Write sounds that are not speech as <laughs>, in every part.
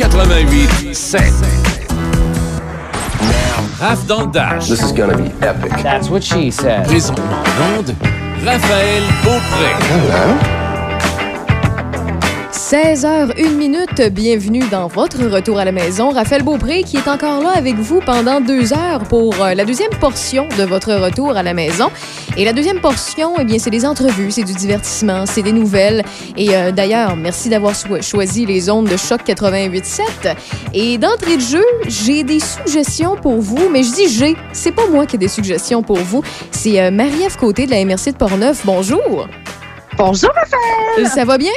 88 7. Raph dans le Dash. This is gonna be epic. That's what she said. Présentement en onde, Raphaël Beaupré. Hello. 16h01 minute, bienvenue dans votre retour à la maison. Raphaël Beaupré qui est encore là avec vous pendant deux heures pour euh, la deuxième portion de votre retour à la maison. Et la deuxième portion, eh bien, c'est des entrevues, c'est du divertissement, c'est des nouvelles. Et euh, d'ailleurs, merci d'avoir cho- choisi les ondes de choc 88.7. Et d'entrée de jeu, j'ai des suggestions pour vous, mais je dis j'ai, c'est pas moi qui ai des suggestions pour vous, c'est euh, Marie-Ève Côté de la MRC de Portneuf. Bonjour. Bonjour Raphaël! Ça va bien?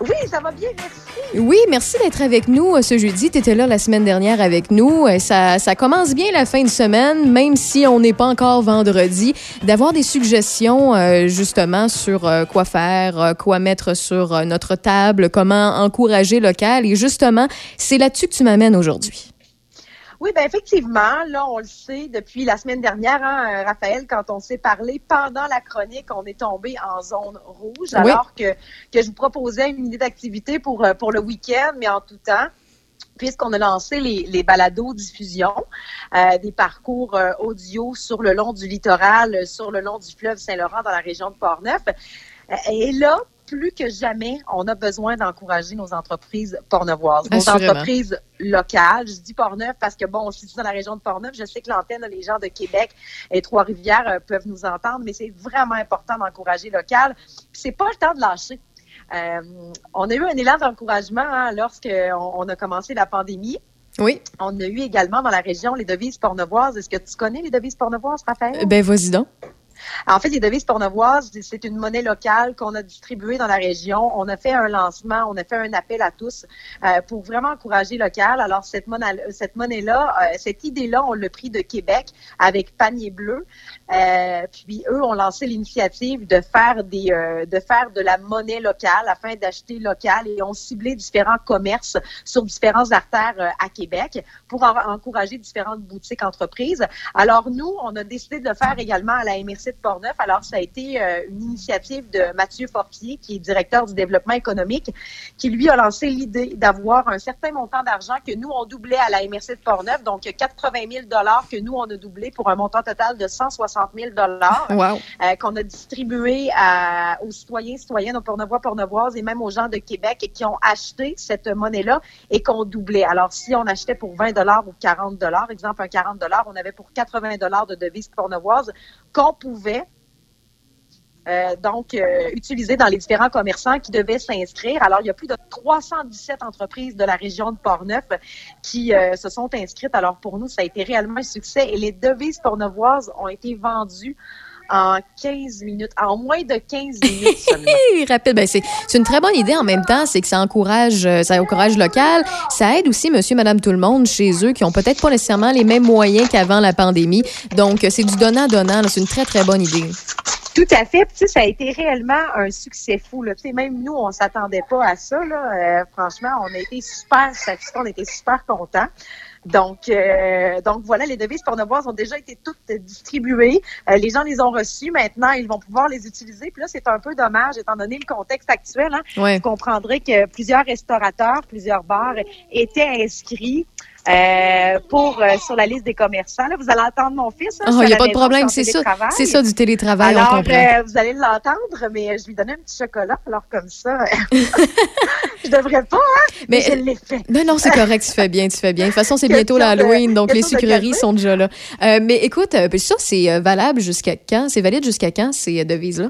Oui, ça va bien, merci. Oui, merci d'être avec nous euh, ce jeudi. Tu étais là la semaine dernière avec nous. Euh, Ça, ça commence bien la fin de semaine, même si on n'est pas encore vendredi, d'avoir des suggestions euh, justement sur quoi faire, quoi mettre sur notre table, comment encourager local. Et justement, c'est là-dessus que tu m'amènes aujourd'hui. Oui, ben effectivement, là, on le sait depuis la semaine dernière, hein, Raphaël, quand on s'est parlé pendant la chronique, on est tombé en zone rouge, alors que, que je vous proposais une idée d'activité pour, euh, pour le week-end, mais en tout temps. Puisqu'on a lancé les, les balados diffusion, euh, des parcours euh, audio sur le long du littoral, sur le long du fleuve Saint-Laurent dans la région de Portneuf. Et là, plus que jamais, on a besoin d'encourager nos entreprises pornevoises, nos entreprises locales. Je dis Portneuf parce que, bon, je suis dans la région de Portneuf. Je sais que l'antenne, les gens de Québec et Trois-Rivières euh, peuvent nous entendre, mais c'est vraiment important d'encourager local. Puis c'est pas le temps de lâcher. Euh, on a eu un élan d'encouragement hein, lorsqu'on on a commencé la pandémie. Oui. On a eu également dans la région les devises pornevoises. Est-ce que tu connais les devises pornevoises, Raphaël? Ben, vas-y donc. En fait, les devises pornevoises, c'est une monnaie locale qu'on a distribuée dans la région. On a fait un lancement, on a fait un appel à tous euh, pour vraiment encourager local. Alors, cette monnaie, cette monnaie-là, euh, cette idée-là, on l'a pris de Québec avec Panier Bleu. Euh, puis eux ont lancé l'initiative de faire de la monnaie locale afin d'acheter local et ont ciblé différents commerces sur différentes artères à Québec pour en- encourager différentes boutiques entreprises. Alors nous, on a décidé de le faire également à la MRC de Portneuf. Alors ça a été euh, une initiative de Mathieu Fortier, qui est directeur du développement économique, qui lui a lancé l'idée d'avoir un certain montant d'argent que nous on doublait à la MRC de Portneuf, donc 80 000 dollars que nous on a doublé pour un montant total de 160 000 dollars Wow. euh, qu'on a distribué à- aux citoyens, citoyennes, aux pornevois, pornevoises et même aux gens de Québec qui ont acheté cette monnaie-là et qu'on doublait. Alors, si on achetait pour 20 dollars ou 40 dollars, exemple un 40 dollars, on avait pour 80 dollars de devises pornevoises qu'on pouvait euh, donc euh, utiliser dans les différents commerçants qui devaient s'inscrire. Alors, il y a plus de 317 entreprises de la région de Portneuf qui euh, se sont inscrites. Alors, pour nous, ça a été réellement un succès et les devises pornevoises ont été vendues en 15 minutes, en moins de 15 minutes seulement. <laughs> Rapide. Ben, c'est une très bonne idée en même temps. C'est que ça encourage, euh, ça encourage local. Ça aide aussi monsieur, madame, tout le monde chez eux qui ont peut-être pas nécessairement les mêmes moyens qu'avant la pandémie. Donc, euh, c'est du donnant-donnant. C'est une très, très bonne idée. Tout à fait. Puis, ça a été réellement un succès fou. Là. Même nous, on s'attendait pas à ça. Là. Euh, franchement, on a été super satisfaits, on était super contents. Donc, euh, donc voilà, les devises pornevoises ont déjà été toutes distribuées. Euh, les gens les ont reçues. Maintenant, ils vont pouvoir les utiliser. Puis là, c'est un peu dommage, étant donné le contexte actuel. Hein, Ouais. vous comprendrez que plusieurs restaurateurs, plusieurs bars étaient inscrits euh, pour euh, sur la liste des commerçants. Là, vous allez entendre mon fils. hein, il à n'y a la pas de problème. C'est ça. C'est ça du télétravail, on Alors, comprend. euh, vous allez l'entendre, mais je lui donnais un petit chocolat. Alors, comme ça, <laughs> je devrais pas, hein, mais, Mais- je l'ai fait. Non, non, c'est correct, tu fais bien, tu fais bien. De toute façon, c'est bientôt l'Halloween, donc les sucreries sont déjà là. Euh, mais écoute, euh, ça, c'est euh, valable jusqu'à quand? C'est valide jusqu'à quand, ces devises-là?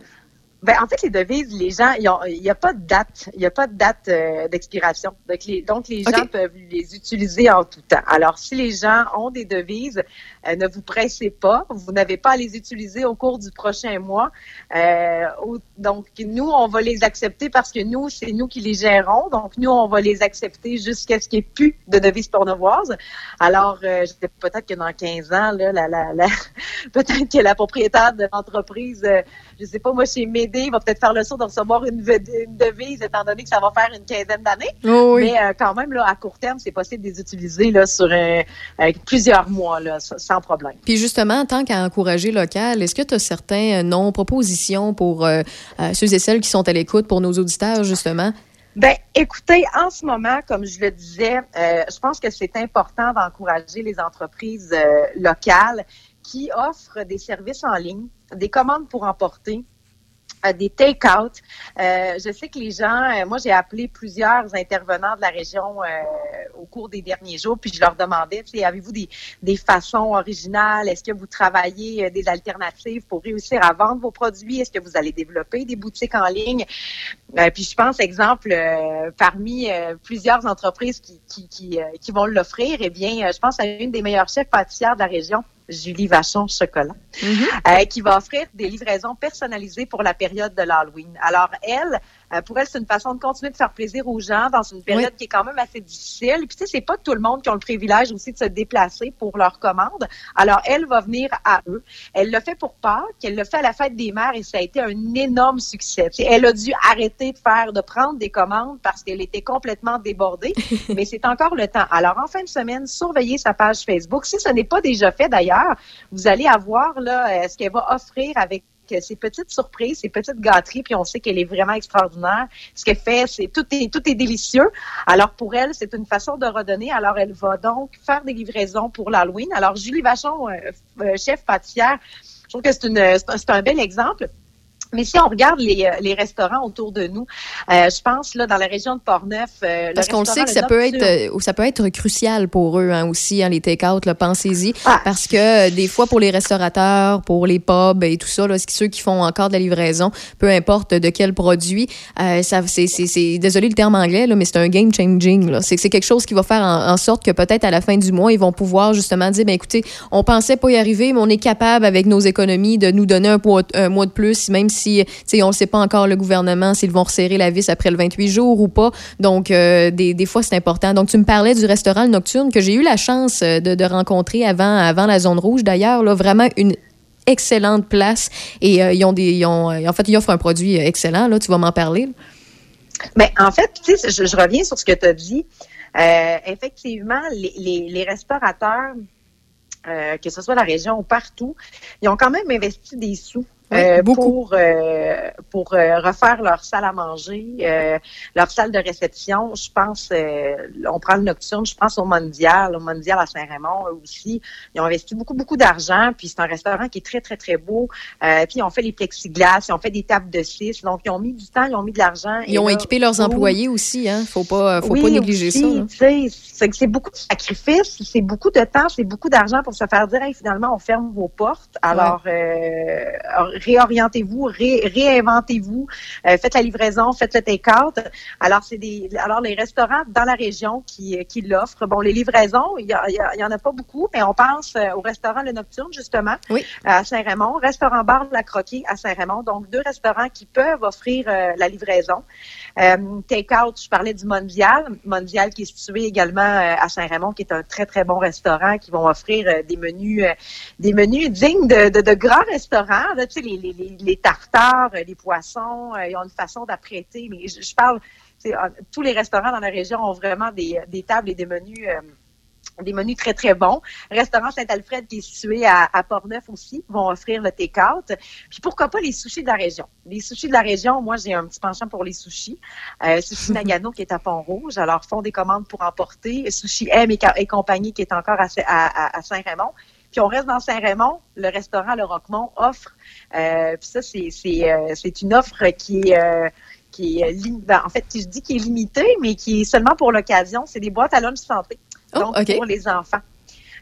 Ben, en fait, les devises, les gens, il n'y a pas de date, il n'y a pas de date euh, d'expiration. Donc les, donc, les gens peuvent les utiliser en tout temps. Alors, si les gens ont des devises, euh, ne vous pressez pas. Vous n'avez pas à les utiliser au cours du prochain mois. Euh, donc, nous, on va les accepter parce que nous, c'est nous qui les gérons. Donc, nous, on va les accepter jusqu'à ce qu'il n'y ait plus de devises pornevoises. Alors, euh, peut-être que dans 15 ans, là, la, la, la- <laughs> peut-être que la propriétaire de l'entreprise, euh, je sais pas, moi, chez Médé, va peut-être faire le saut de recevoir une, une devise, étant donné que ça va faire une quinzaine d'années. Oh, oui. Mais euh, quand même, là, à court terme, c'est possible de les utiliser là, sur euh, euh, plusieurs mois, là, sans problème. Puis justement, en tant qu'à encourager local, est-ce que tu as certains noms, propositions pour euh, ceux et celles qui sont à l'écoute, pour nos auditeurs, justement? Ben, écoutez, en ce moment, comme je le disais, euh, je pense que c'est important d'encourager les entreprises euh, locales qui offrent des services en ligne, des commandes pour emporter, euh, des take-out. Euh, je sais que les gens, euh, moi j'ai appelé plusieurs intervenants de la région au cours des derniers jours, puis je leur demandais, avez-vous des, des façons originales? Est-ce que vous travaillez des alternatives pour réussir à vendre vos produits? Est-ce que vous allez développer des boutiques en ligne? puis je pense, exemple, parmi plusieurs entreprises qui, qui, qui, qui vont l'offrir, eh bien, je pense à une des meilleures chefs pâtissières de la région, Julie Vachon Chocolat, mm-hmm. euh, qui va offrir des livraisons personnalisées pour la période de l'Halloween. Alors, elle, euh, pour elle, c'est une façon de continuer de faire plaisir aux gens dans une période qui est quand même assez difficile. Puis, tu sais, c'est pas tout le monde qui a le privilège aussi de se déplacer pour leur commande. Alors, elle va venir à eux. Elle le fait pour Pâques, elle le fait à la fête des mères et ça a été un énorme succès. elle a dû arrêter de faire, de prendre des commandes parce qu'elle était complètement débordée. <laughs> mais c'est encore le temps. Alors, en fin de semaine, surveillez sa page Facebook. Si ce n'est pas déjà fait d'ailleurs, vous allez avoir là euh, ce qu'elle va offrir avec ces petites surprises, ces petites gâteries, puis on sait qu'elle est vraiment extraordinaire. Ce qu'elle fait, c'est tout est tout est délicieux. Alors pour elle, c'est une façon de redonner. Alors elle va donc faire des livraisons pour l'Halloween. Alors Julie Vachon, euh, euh, chef pâtissière, je trouve que c'est c'est un bel exemple. Mais si on regarde les, euh, les restaurants autour de nous, euh, je pense là dans la région de Portneuf, euh, parce qu'on sait que ça peut être euh, ça peut être crucial pour eux hein, aussi hein, les take-out, pensez-y, ah. parce que des fois pour les restaurateurs, pour les pubs et tout ça, là, ceux qui font encore de la livraison, peu importe de quel produit, euh, ça c'est c'est désolé le terme anglais là, mais c'est un game changing. C'est c'est quelque chose qui va faire en, sorte que peut-être à la fin du mois ils vont pouvoir justement dire ben écoutez, on pensait pas y arriver, mais on est capable avec nos économies de nous donner un, un mois de plus, même si si, on ne sait pas encore le gouvernement s'ils vont resserrer la vis après le 28 jours ou pas. Donc, euh, des, fois, c'est important. Donc, tu me parlais du restaurant nocturne que j'ai eu la chance euh, de, rencontrer avant, avant la zone rouge, d'ailleurs. Là, vraiment une excellente place. Et euh, ils ont des, ils ont, en fait, ils offrent un produit excellent. Là, tu vas m'en parler. Mais ben, en fait, je, reviens sur ce que tu as dit. effectivement, les restaurateurs, que ce soit la région ou partout, ils ont quand même investi des sous euh, pour euh, pour euh, refaire leur salle à manger, leur salle de réception. Je pense, on prend le nocturne, je pense au Mondial, au Mondial à Saint-Raymond aussi. Ils ont investi beaucoup beaucoup d'argent, puis c'est un restaurant qui est très très très beau. puis ils ont fait les plexiglas, ils ont fait des tables de six, donc ils ont mis du temps, ils ont mis de l'argent. Ils ont équipé leurs employés aussi, hein. Faut pas faut pas négliger ça. C'est beaucoup de sacrifices, c'est beaucoup de temps, c'est beaucoup d'argent pour se faire dire finalement on ferme vos portes. Alors réorientez-vous, réinventez-vous, euh, faites la livraison, faites le take-out. Alors, c'est des, alors les restaurants dans la région qui, qui l'offrent. Bon, les livraisons, il y, y, en a pas beaucoup, mais on pense euh, au restaurant Le Nocturne, justement, à Saint-Raymond, restaurant Bar de la Croquée à Saint-Raymond. Donc, deux restaurants qui peuvent offrir euh, la livraison. Take-out, je parlais du Mondial. Mondial qui est situé également à Saint-Raymond, qui est un très, très bon restaurant, qui vont offrir des menus, des menus dignes de, de, de grands restaurants. Là, tu sais, les, tartares, les poissons, euh, ils ont une façon d'apprêter. Mais je, parle, euh, tous les restaurants dans la région ont vraiment des, tables et des menus. Euh, des menus très, très bons. Restaurant Saint-Alfred, qui est situé à, à Port-Neuf aussi, vont offrir le take-out. Puis pourquoi pas les sushis de la région? Les sushis de la région, moi, j'ai un petit penchant pour les sushis. sushi <laughs> Nagano, qui est à Pont-Rouge, alors font des commandes pour emporter. Sushi M et, compagnie, qui est encore à Saint-Raymond. Puis on reste dans Saint-Raymond, le restaurant Le Roquemont offre, euh, puis ça, c'est, c'est, euh, c'est une offre qui est, euh, qui est ben, en fait, je dis qui est limitée, mais qui est seulement pour l'occasion. C'est des boîtes à lunch santé, oh, donc pour les enfants.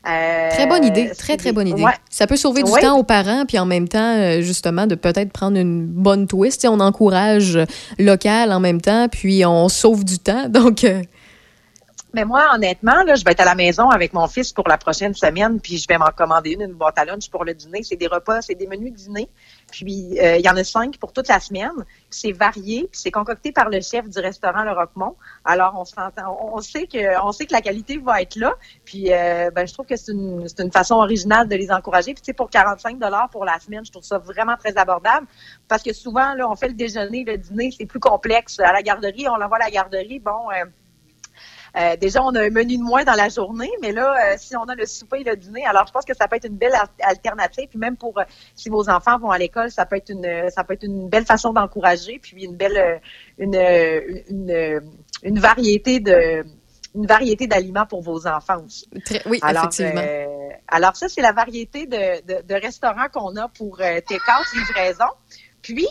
Euh, très bonne idée, très très bonne idée. Ça peut sauver du temps aux parents, puis en même temps, justement, de peut-être prendre une bonne twist. on encourage local en même temps, puis on sauve du temps. <laughs> Donc, mais moi, honnêtement, là, je vais être à la maison avec mon fils pour la prochaine semaine, puis je vais m'en commander une, une boîte à lunch pour le dîner. C'est des repas, c'est des menus dîner. Puis euh, il y en a cinq pour toute la semaine. C'est varié, c'est concocté par le chef du restaurant Le Roquemont. Alors on s'entend, on sait que on sait que la qualité va être là. Puis euh, ben, je trouve que c'est une, une façon originale de les encourager. Puis tu sais, pour 45 dollars pour la semaine, je trouve ça vraiment très abordable parce que souvent là, on fait le déjeuner, le dîner, c'est plus complexe. À la garderie, on l'envoie à la garderie. Bon. Euh, euh, déjà, on a un menu de moins dans la journée, mais là, euh, si on a le souper et le dîner, alors je pense que ça peut être une belle alternative. Puis même pour si vos enfants vont à l'école, ça peut être une ça peut être une belle façon d'encourager, puis une belle une, une, une variété de une variété d'aliments pour vos enfants aussi. oui, alors, effectivement. alors ça, c'est la variété de, de, de restaurants qu'on a pour euh, T4 livraison. Puis,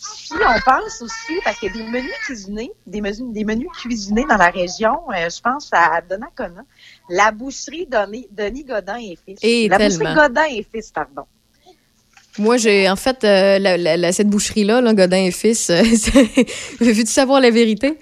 si on pense aussi, parce qu'il y a des menus cuisinés, des menus, des menus cuisinés dans la région, euh, je pense à Donnacona, la boucherie Denis, Denis Godin et Fils. Et la tellement. boucherie Godin et Fils, pardon. Moi, j'ai en fait euh, la, la, cette boucherie-là, là, Godin et Fils, <laughs> veux-tu savoir la vérité?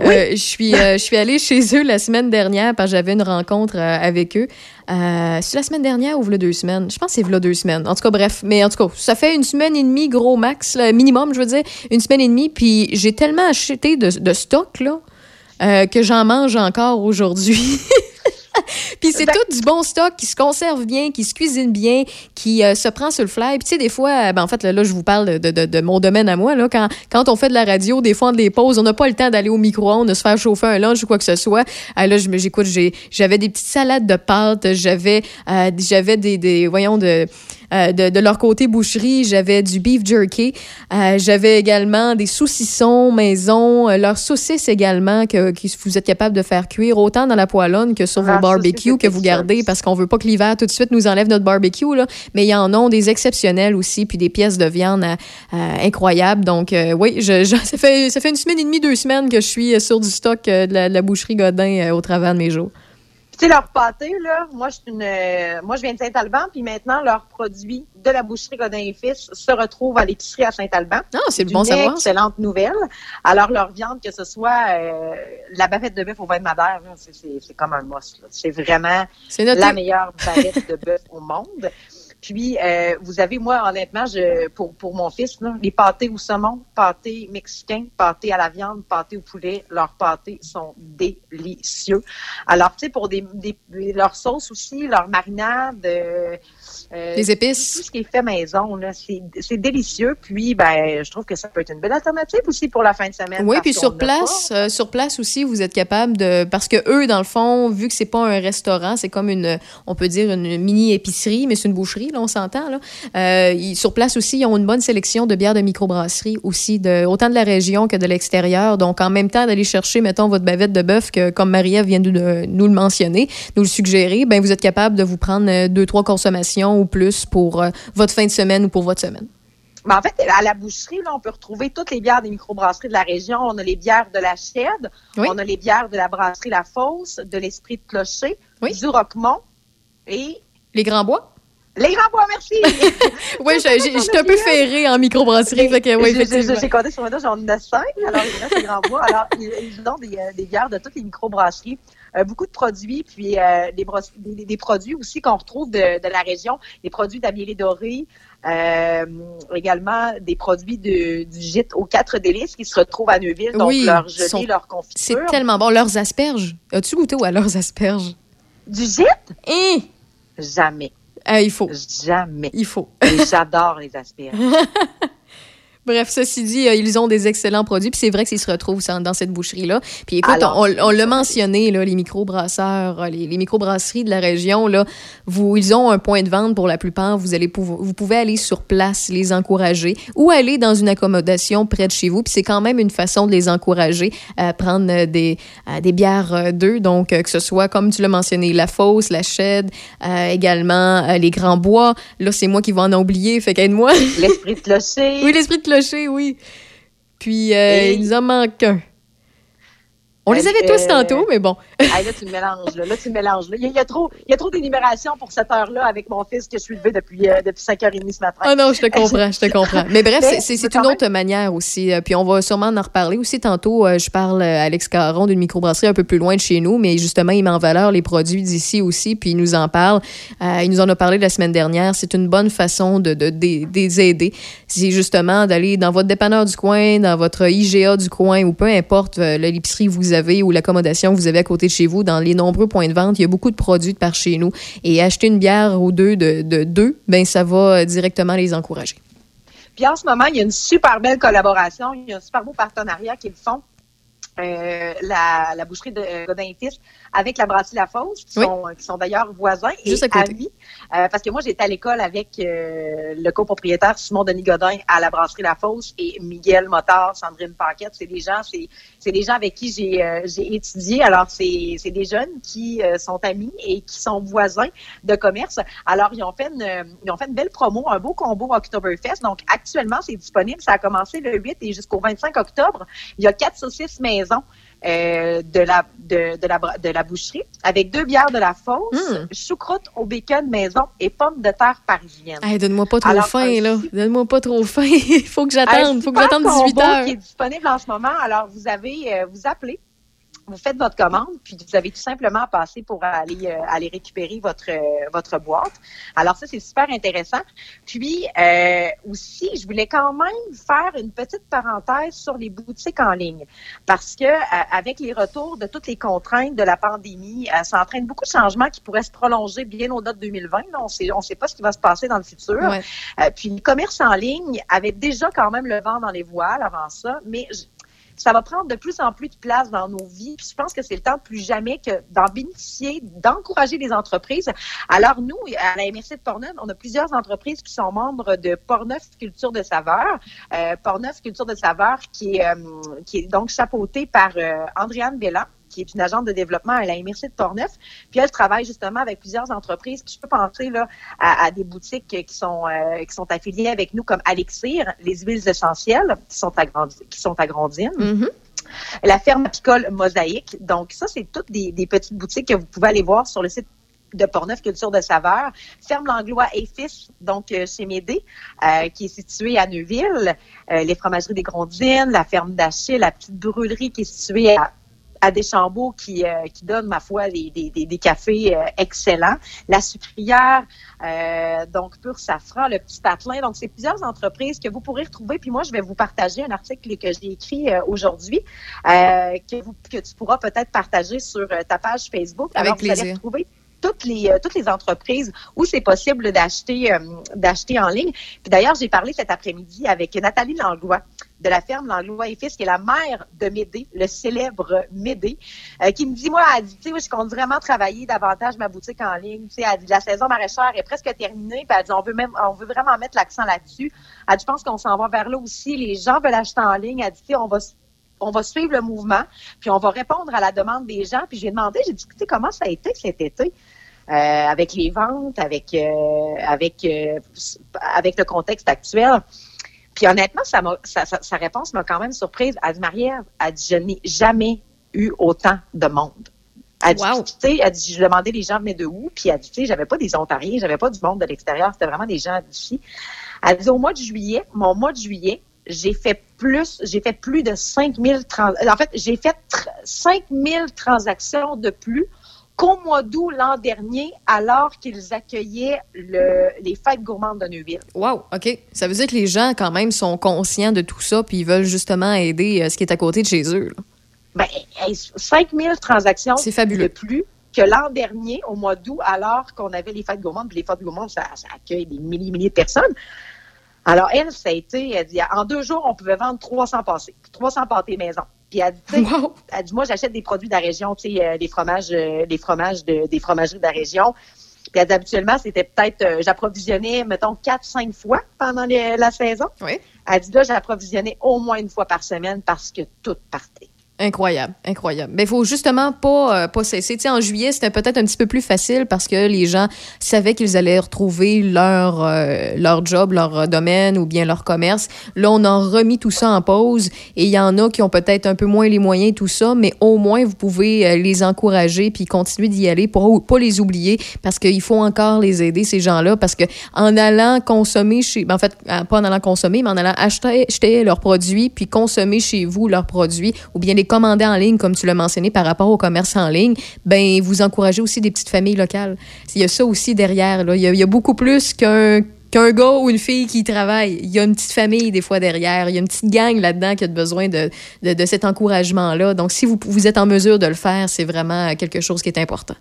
Euh, je suis euh, je suis allée chez eux la semaine dernière parce que j'avais une rencontre euh, avec eux. c'est la semaine dernière ou v'là deux semaines? Je pense que c'est v'là deux semaines. En tout cas, bref. Mais en tout cas, ça fait une semaine et demie, gros max, minimum, je veux dire, une semaine et demie. Puis j'ai tellement acheté de, de stock, là, que j'en mange encore aujourd'hui. <laughs> <laughs> Puis c'est tout du bon stock qui se conserve bien, qui se cuisine bien, qui euh, se prend sur le fly. Puis tu sais, des fois, ben, en fait, là, là je vous parle de, de, de, mon domaine à moi. Là, quand, quand on fait de la radio, des fois, on des pauses, on n'a pas le temps d'aller au micro-ondes, de se faire chauffer un lunch ou quoi que ce soit. Ah, là, j'écoute, j'avais des petites salades de pâtes, j'avais euh, j'avais des, des, voyons, de euh, de, de, leur côté boucherie, j'avais du beef jerky. Euh, j'avais également des saucissons maison, euh, leurs saucisses également que, que, vous êtes capable de faire cuire autant dans la poêlonne que sur ah, vos barbecues que vous gardez parce qu'on veut pas que l'hiver tout de suite nous enlève notre barbecue là. Mais il y en a des exceptionnels aussi puis des pièces de viande incroyables. Donc oui, je, je, <laughs> ça fait ça fait une semaine et demie, deux semaines que je suis sur du stock de la, de la boucherie Godin au travers de mes jours. Tu sais, leur pâté, là, moi, je, une, euh, moi, je viens de Saint-Alban, puis maintenant, leurs produits de la boucherie Godin et Fils se retrouvent à l'épicerie à Saint-Alban. Ah, c'est le bon savoir. excellente nouvelle. Alors, leur viande, que ce soit euh, la bavette de bœuf au vin de madère, c'est comme un must. C'est vraiment la meilleure bavette de bœuf au monde. Puis, euh, vous avez, moi, honnêtement, je, pour, pour mon fils, là, les pâtés au saumon, pâtés mexicains, pâtés à la viande, pâtés au poulet, leurs pâtés sont délicieux. Alors, tu sais, pour des, des, leurs sauces aussi, leurs marinades, euh, les épices. Tout ce qui est fait maison, là, c'est délicieux. Puis, ben, je trouve que ça peut être une belle alternative aussi pour la fin de semaine. Oui, puis sur place, euh, sur place aussi, vous êtes capable de, parce que eux, dans le fond, vu que c'est pas un restaurant, c'est comme une, on peut dire une mini épicerie, mais c'est une boucherie, là, on s'entend, là. Euh, sur place aussi, ils ont une bonne sélection de bières de microbrasserie aussi, de, autant de la région que de l'extérieur. Donc, en même temps d'aller chercher, mettons, votre bavette de bœuf, que, comme Marie-Ève vient de, nous le mentionner, nous le suggérer, ben, vous êtes capable de vous prendre euh, deux, trois consommations ou plus pour euh, votre fin de semaine ou pour votre semaine? Mais en fait, à la boucherie, là, on peut retrouver toutes les bières des microbrasseries de la région. On a les bières de la Chiède, oui. on a les bières de la brasserie La Fosse, de l'Esprit de Clocher, oui. du Roquemont et... Les Grands Bois? Les Grands Bois, merci! <laughs> oui, j'étais un peu ferrée en microbrasserie. J'ai compté sur moi, j'en ai cinq. Alors, il reste les Grands Bois. Alors, ils ont des, euh, des bières de toutes les microbrasseries. Euh, beaucoup de produits, puis euh, des, des, des, produits aussi qu'on retrouve de, de, la région, des produits d'Amielé doré, euh, également des produits de, du gîte aux quatre délices qui se retrouvent à Neuville, donc oui, leur gelée, sont... leur confiture. C'est tellement bon. Leurs asperges. As-tu goûté à leurs asperges? Du gîte? Hein? Jamais. Euh, il faut. Jamais. Il faut. J'adore les asperges. <laughs> Bref, ceci dit, euh, ils ont des excellents produits. Puis c'est vrai qu'ils se retrouvent dans cette boucherie-là. Puis écoute, Alors, on, on l'a mentionné, là, les microbrasseurs, euh, les, les microbrasseries de la région, là, vous, ils ont un point de vente pour la plupart. Vous, allez vous pouvez aller sur place, les encourager ou aller dans une accommodation près de chez vous. Puis c'est quand même une façon de les encourager à prendre des, des bières d'eux. Donc, que ce soit, comme tu l'as mentionné, la Fosse, la euh, également les Grands Bois. Là, c'est moi qui vais en oublier, fait qu'aide-moi. L'esprit de clocher. oui, l'esprit de oui. Puis, euh, Et... il nous en manque un. On les avait tous tantôt, mais bon. <laughs> ah, là, tu me mélanges. Là, là tu me mélanges. Là. Il, y a trop, il y a trop d'énumération pour cette heure-là avec mon fils que je suis levé depuis, euh, depuis 5h30 ce matin. Ah non, je te comprends, je te <laughs> comprends. Mais bref, c'est une autre manière aussi. Puis on va sûrement en reparler aussi tantôt. Je parle à Alex Caron d'une microbrasserie un peu plus loin de chez nous, mais justement, il met en valeur les produits d'ici aussi, puis il nous en parle. Euh, il nous en a parlé la semaine dernière. C'est une bonne façon de, de, de, de les aider. C'est justement d'aller dans votre dépanneur du coin, dans votre IGA du coin, ou peu importe euh, l'épicerie vous ou l'accommodation que vous avez à côté de chez vous, dans les nombreux points de vente, il y a beaucoup de produits de par chez nous. Et acheter une bière ou deux de, de deux, ben ça va directement les encourager. Puis en ce moment, il y a une super belle collaboration, il y a un super beau partenariat qu'ils font euh, la, boucherie de euh, Godin et avec la brasserie La Fosse, qui, sont, qui sont d'ailleurs voisins Juste et amis. Euh, parce que moi, j'étais à l'école avec euh, le copropriétaire Simon Denis Godin à la brasserie La Fosse et Miguel Motard, Sandrine Paquette. C'est des gens, c'est, c'est des gens avec qui j'ai, j'ai étudié. Alors, c'est, c'est des jeunes qui sont amis et qui sont voisins de commerce. Alors, ils ont fait une, ils ont fait une belle promo, un beau combo Oktoberfest. Donc, actuellement, c'est disponible. Ça a commencé le 8 et jusqu'au 25 octobre. Il y a quatre saucisses maison euh, de, la, de, de, la, de la boucherie avec deux bières de la fosse, Mm. choucroute au bacon maison et pommes de terre parisiennes. Hey, donne-moi pas trop Alors, faim, un là. Donne-moi pas trop faim. Il <laughs> faut que j'attende. Un faut que j'attende 18 combo heures. qui est disponible en ce moment. Alors, vous avez, euh, vous appelez, vous faites votre commande, puis vous avez tout simplement à passer pour aller, euh, aller récupérer votre, euh, votre boîte. Alors, ça, c'est super intéressant. Puis, euh, aussi, je voulais quand même faire une petite parenthèse sur les boutiques en ligne. Parce que, euh, avec les retours de toutes les contraintes de la pandémie, euh, ça entraîne beaucoup de changements qui pourraient se prolonger bien au-delà de 2020. Là, on sait, on sait pas ce qui va se passer dans le futur. Ouais. Euh, puis le commerce en ligne avait déjà quand même le vent dans les voiles avant ça, mais je- ça va prendre de plus en plus de place dans nos vies. Je pense que c'est le temps plus jamais que d'en bénéficier, d'encourager les entreprises. Alors nous, à la MRC de Portneuf, on a plusieurs entreprises qui sont membres de Portneuf Culture de saveur. Euh, Portneuf Culture de saveur qui est, euh, qui est donc chapeautée par euh, Andréane Bellan qui est une agente de développement à la MRC de Portneuf. Puis elle travaille justement avec plusieurs entreprises. Puis je peux penser là, à, à des boutiques qui sont euh, qui sont affiliées avec nous comme Alexir, les huiles essentielles qui sont qui sont agrandines, Mhm. la ferme apicole Mosaïque. Donc ça c'est toutes des, des petites boutiques que vous pouvez aller voir sur le site de Portneuf Culture de Saveur, Ferme Langlois et Fils, donc euh, chez Médé, euh, qui est située à Neuville, euh, les fromageries des Grondines, la ferme d'Achille, la petite brûlerie qui est située à à Deschambault qui, euh, qui donne, ma foi, des, des, des, cafés euh, excellents. La sucrière, euh, donc Pur Safran, le petit patelin. Donc, c'est plusieurs entreprises que vous pourrez retrouver. Puis moi, je vais vous partager un article que j'ai écrit euh, aujourd'hui euh, que, vous, que tu pourras peut-être partager sur ta page Facebook. Avec Alors, vous allez plaisir. retrouver toutes les euh, toutes les entreprises où c'est possible d'acheter euh, d'acheter en ligne. Puis d'ailleurs, j'ai parlé cet après-midi avec Nathalie Langlois de la ferme Langlois et Fils, qui est la mère de Médé, le célèbre Médé, euh, qui me dit, moi, elle dit, tu sais, je compte vraiment travailler davantage ma boutique en ligne. Tu sais, elle dit, la saison maraîchère est presque terminée, puis elle dit, on veut même, on veut vraiment mettre l'accent là-dessus. Elle dit, je pense qu'on s'en va vers là aussi. Les gens veulent acheter en ligne. Elle dit, tu sais, on va on va suivre le mouvement, puis on va répondre à la demande des gens. Puis j'ai demandé, j'ai dit, écoutez, comment ça a été cet été? Euh, avec les ventes, avec euh, avec euh, avec le contexte actuel. Puis honnêtement, ça sa, sa, sa réponse m'a quand même surprise. Elle dit, Marie-Ève, elle dit, je n'ai jamais eu autant de monde. Elle dit, Wow. tu sais, elle dit, je demandais les gens venaient de où, puis elle dit, tu sais, j'avais pas des Ontariens, j'avais pas du monde de l'extérieur, c'était vraiment des gens d'ici. Elle dit, au mois de juillet, mon mois de juillet, j'ai fait plus, j'ai fait plus de 5000 trans, en fait, j'ai fait tr- 5000 transactions de plus qu'au mois d'août l'an dernier, alors qu'ils accueillaient le, les fêtes gourmandes de Neuville. Wow, OK. Ça veut dire que les gens, quand même, sont conscients de tout ça, puis ils veulent justement aider euh, ce qui est à côté de chez eux. là. Ben, hey, 5000 transactions C'est fabuleux. de plus que l'an dernier, au mois d'août, alors qu'on avait les fêtes gourmandes. Puis les fêtes gourmandes, ça, ça accueille des milliers, milliers de personnes. Alors, elle, ça a été, elle dit, en deux jours, on pouvait vendre 300 pâtés, 300 pâtés maison. Puis elle dit, Wow! elle dit, moi, j'achète des produits de la région, tu sais, euh, des fromages, euh, des fromages de, des fromageries de la région. Puis elle dit, habituellement, c'était peut-être, euh, j'approvisionnais, mettons, quatre, cinq fois pendant les- la saison. Oui. Elle dit, là, j'approvisionnais au moins une fois par semaine parce que tout partait. Incroyable, incroyable. Mais il faut justement pas, euh, pas cesser. Tu sais, en juillet, c'était peut-être un petit peu plus facile parce que les gens savaient qu'ils allaient retrouver leur, euh, leur job, leur euh, domaine ou bien leur commerce. Là, on a remis tout ça en pause et il y en a qui ont peut-être un peu moins les moyens, tout ça, mais au moins, vous pouvez euh, les encourager puis continuer d'y aller pour pas les oublier parce qu'il faut encore les aider, ces gens-là, parce que en allant consommer chez, ben, en fait, pas en allant consommer, mais en allant acheter, acheter leurs produits puis consommer chez vous leurs produits ou bien les commander en ligne, comme tu l'as mentionné par rapport au commerce en ligne, ben vous encouragez aussi des petites familles locales. Il y a ça aussi derrière. Il, y a, beaucoup plus qu'un qu'un gars ou une fille qui travaille. Il y a une petite famille des fois derrière. Il y a une petite gang là-dedans qui a besoin de, de, cet encouragement-là. Donc, si vous êtes en mesure de le faire, c'est vraiment quelque chose qui est important.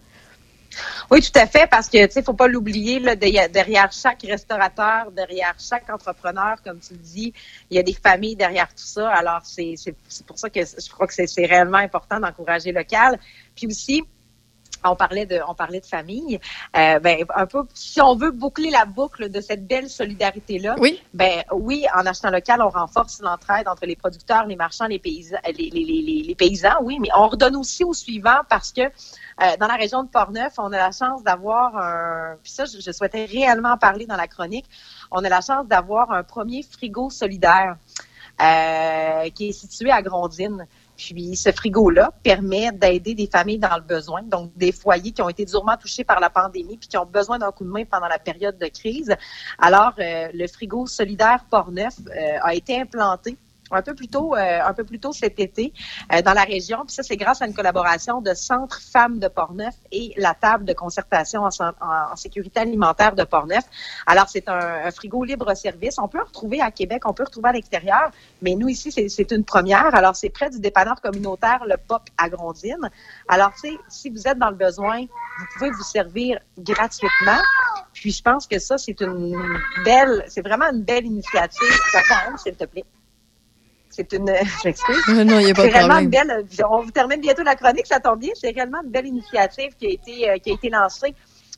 Oui, tout à fait, parce que tu faut pas l'oublier là, derrière chaque restaurateur, derrière chaque entrepreneur, comme tu le dis, il y a des familles derrière tout ça. Alors c'est pour ça que je crois que c'est réellement important d'encourager local. Puis aussi, on parlait de, on parlait de famille. Euh, ben, un peu, si on veut boucler la boucle de cette belle solidarité-là, oui. ben, oui, en achetant local, on renforce l'entraide entre les producteurs, les marchands, les paysans, les, les, les, les paysans, oui, mais on redonne aussi au suivant parce que euh, dans la région de Portneuf, on a la chance d'avoir un, puis ça, je, je, souhaitais réellement parler dans la chronique, on a la chance d'avoir un premier frigo solidaire euh, qui est situé à Grondine. Puis ce frigo-là permet d'aider des familles dans le besoin, donc des foyers qui ont été durement touchés par la pandémie puis qui ont besoin d'un coup de main pendant la période de crise. Alors, euh, le frigo solidaire Port-Neuf euh, a été implanté un peu plus tôt, euh, un peu plus tôt cet été euh, dans la région. Puis ça, c'est grâce à une collaboration de Centre Femmes de Portneuf et la table de concertation en, sécurité alimentaire de Portneuf. Alors, c'est un, frigo libre-service. On peut en retrouver à Québec, on peut retrouver à l'extérieur, mais nous, ici, c'est une première. Alors, c'est près du dépanneur communautaire, le POC à Grondine. Alors, si vous êtes dans le besoin, vous pouvez vous servir gratuitement. Puis, je pense que ça, c'est une belle, c'est vraiment une belle initiative. s'il te plaît. C'est une. <laughs> J'excuse. non, il a pas C'est réellement une belle. On vous termine bientôt la chronique, ça tombe bien. C'est réellement une belle initiative qui a été, euh, qui a été lancée.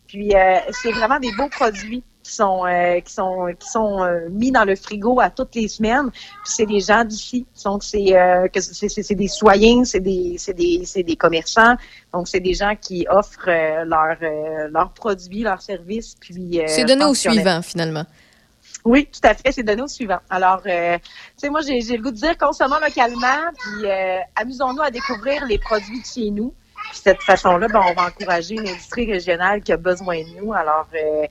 Puis euh, c'est vraiment des beaux produits qui sont euh, qui sont qui sont mis dans le frigo à toutes les semaines. Puis c'est des gens d'ici. Donc c'est que c'est, c'est, des citoyens, c'est des c'est des c'est des commerçants. Donc c'est des gens qui offrent leurs leurs produits, leurs services. Puis c'est donné au suivant finalement. Oui, tout à fait. C'est donné au suivant. Alors, euh, tu sais, moi, j'ai le goût de dire consommons localement, puis euh, amusons-nous à découvrir les produits de chez nous. Puis, cette façon-là, ben, on va encourager une industrie régionale qui a besoin de nous. Alors, euh,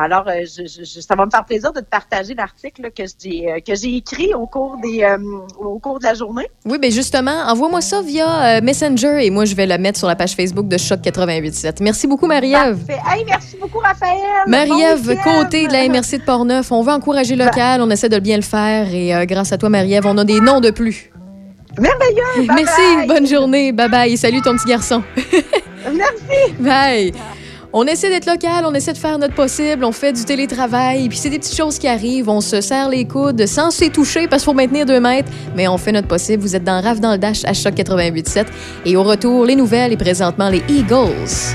alors, euh, je, je, ça va me faire plaisir de te partager l'article que j'ai euh, que j'ai écrit au cours des euh, au cours de la journée. Oui, bien justement, envoie-moi ça via Messenger et moi je vais la mettre sur la page Facebook de Choc 887. Merci beaucoup Marie-Ève. Hey, merci beaucoup Raphaël. Marie-Ève côté de la MRC de Portneuf, on veut encourager le local, on essaie de bien le faire et grâce à toi Marie-Ève, on a des noms de plus. Merveilleux. Merci, bonne journée. Bye bye. Salut ton petit garçon. Merci. <laughs> Bye. On essaie d'être local, on essaie de faire notre possible, on fait du télétravail, puis c'est des petites choses qui arrivent, on se serre les coudes sans se toucher parce qu'il faut maintenir deux mètres, mais on fait notre possible. Vous êtes dans Rave dans le Dash à Choc 88.7 et au retour, les nouvelles et présentement les Eagles.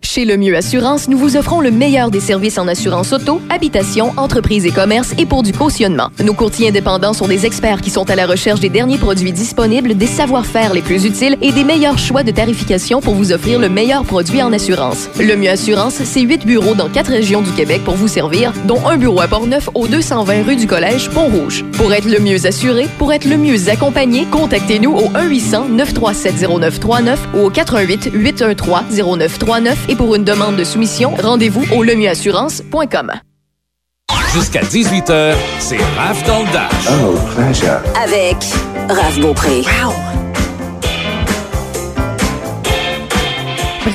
Chez Le Mieux Assurance, nous vous offrons le meilleur des services en assurance auto, habitation, entreprise et commerce et pour du cautionnement. Nos courtiers indépendants sont des experts qui sont à la recherche des derniers produits disponibles, des savoir-faire les plus utiles et des meilleurs choix de tarification pour vous offrir le meilleur produit en assurance. Le Mieux Assurance, c'est huit bureaux dans quatre régions du Québec pour vous servir, dont un bureau à Portneuf au 220 rue du Collège Pont-Rouge. Pour être le mieux assuré, pour être le mieux accompagné, contactez-nous au 1-800-937-0939 ou au 418-813-0939 et pour une demande de soumission, rendez-vous au lemieuxassurance.com. Jusqu'à 18h, c'est Raph dans le Dash. Oh, pleasure. Avec Raph Beaupré.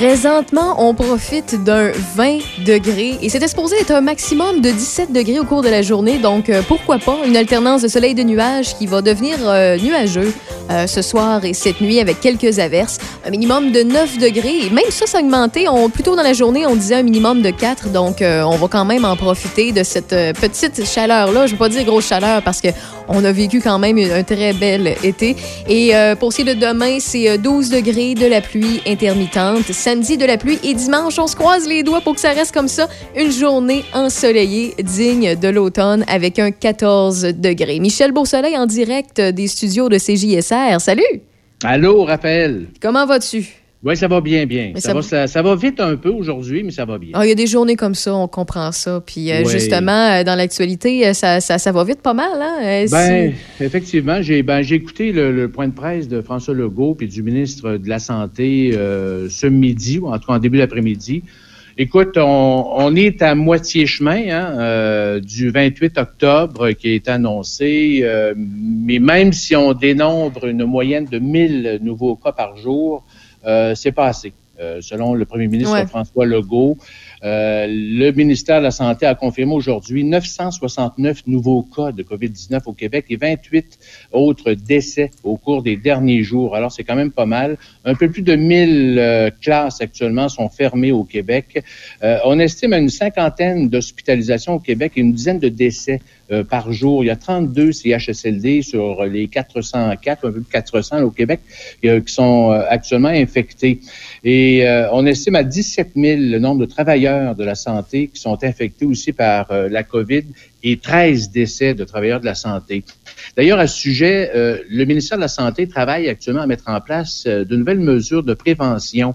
Présentement, on profite d'un 20 degrés et c'était supposé être un maximum de 17 degrés au cours de la journée. Donc, euh, pourquoi pas une alternance de soleil et de nuages qui va devenir euh, nuageux euh, ce soir et cette nuit avec quelques averses. Un minimum de 9 degrés et même ça, ça augmenté. On, plus tôt dans la journée, on disait un minimum de 4. Donc, on va quand même en profiter de cette petite chaleur-là. Je ne veux pas dire grosse chaleur parce que on a vécu quand même un très bel été. Et pour ce qui est de demain, c'est euh, 12 degrés de la pluie intermittente. Samedi, de la pluie. Et dimanche, on se croise les doigts pour que ça reste comme ça. Une journée ensoleillée, digne de l'automne, avec un 14 degrés. Michel Beausoleil en direct des studios de CJSR. Salut! Allô, Raphaël? Comment vas-tu? Oui, ça va bien, bien. Ça, ça va, ça, ça va vite un peu aujourd'hui, mais ça va bien. Ah, Il y a des journées comme ça, on comprend ça. Puis euh, Oui. justement, euh, dans l'actualité, euh, ça, ça, ça va vite pas mal. Hein? Euh, Ben, si- effectivement, j'ai ben, j'ai écouté le, le point de presse de François Legault puis du ministre de la Santé euh, ce midi, ou en tout cas en début d'après-midi. Écoute, on, on est à moitié chemin hein, euh, du 28 octobre qui est annoncé, euh, mais même si on dénombre une moyenne de 1000 nouveaux cas par jour, euh, c'est pas assez. Euh, selon le premier ministre Ouais. François Legault, Euh, le ministère de la Santé a confirmé aujourd'hui 969 nouveaux cas de COVID-19 au Québec et 28 autres décès au cours des derniers jours. Alors, c'est quand même pas mal. Un peu plus de 1000 euh, classes actuellement sont fermées au Québec. Euh, on estime à une cinquantaine d'hospitalisations au Québec et une dizaine de décès euh, par jour. Il y a 32 CHSLD sur les 404, un peu plus de 400 là, au Québec, euh, qui sont euh, actuellement infectés. Et on estime à 17 000 le nombre de travailleurs de la santé qui sont infectés aussi par la COVID et 13 décès de travailleurs de la santé. D'ailleurs, à ce sujet, le ministère de la Santé travaille actuellement à mettre en place de nouvelles mesures de prévention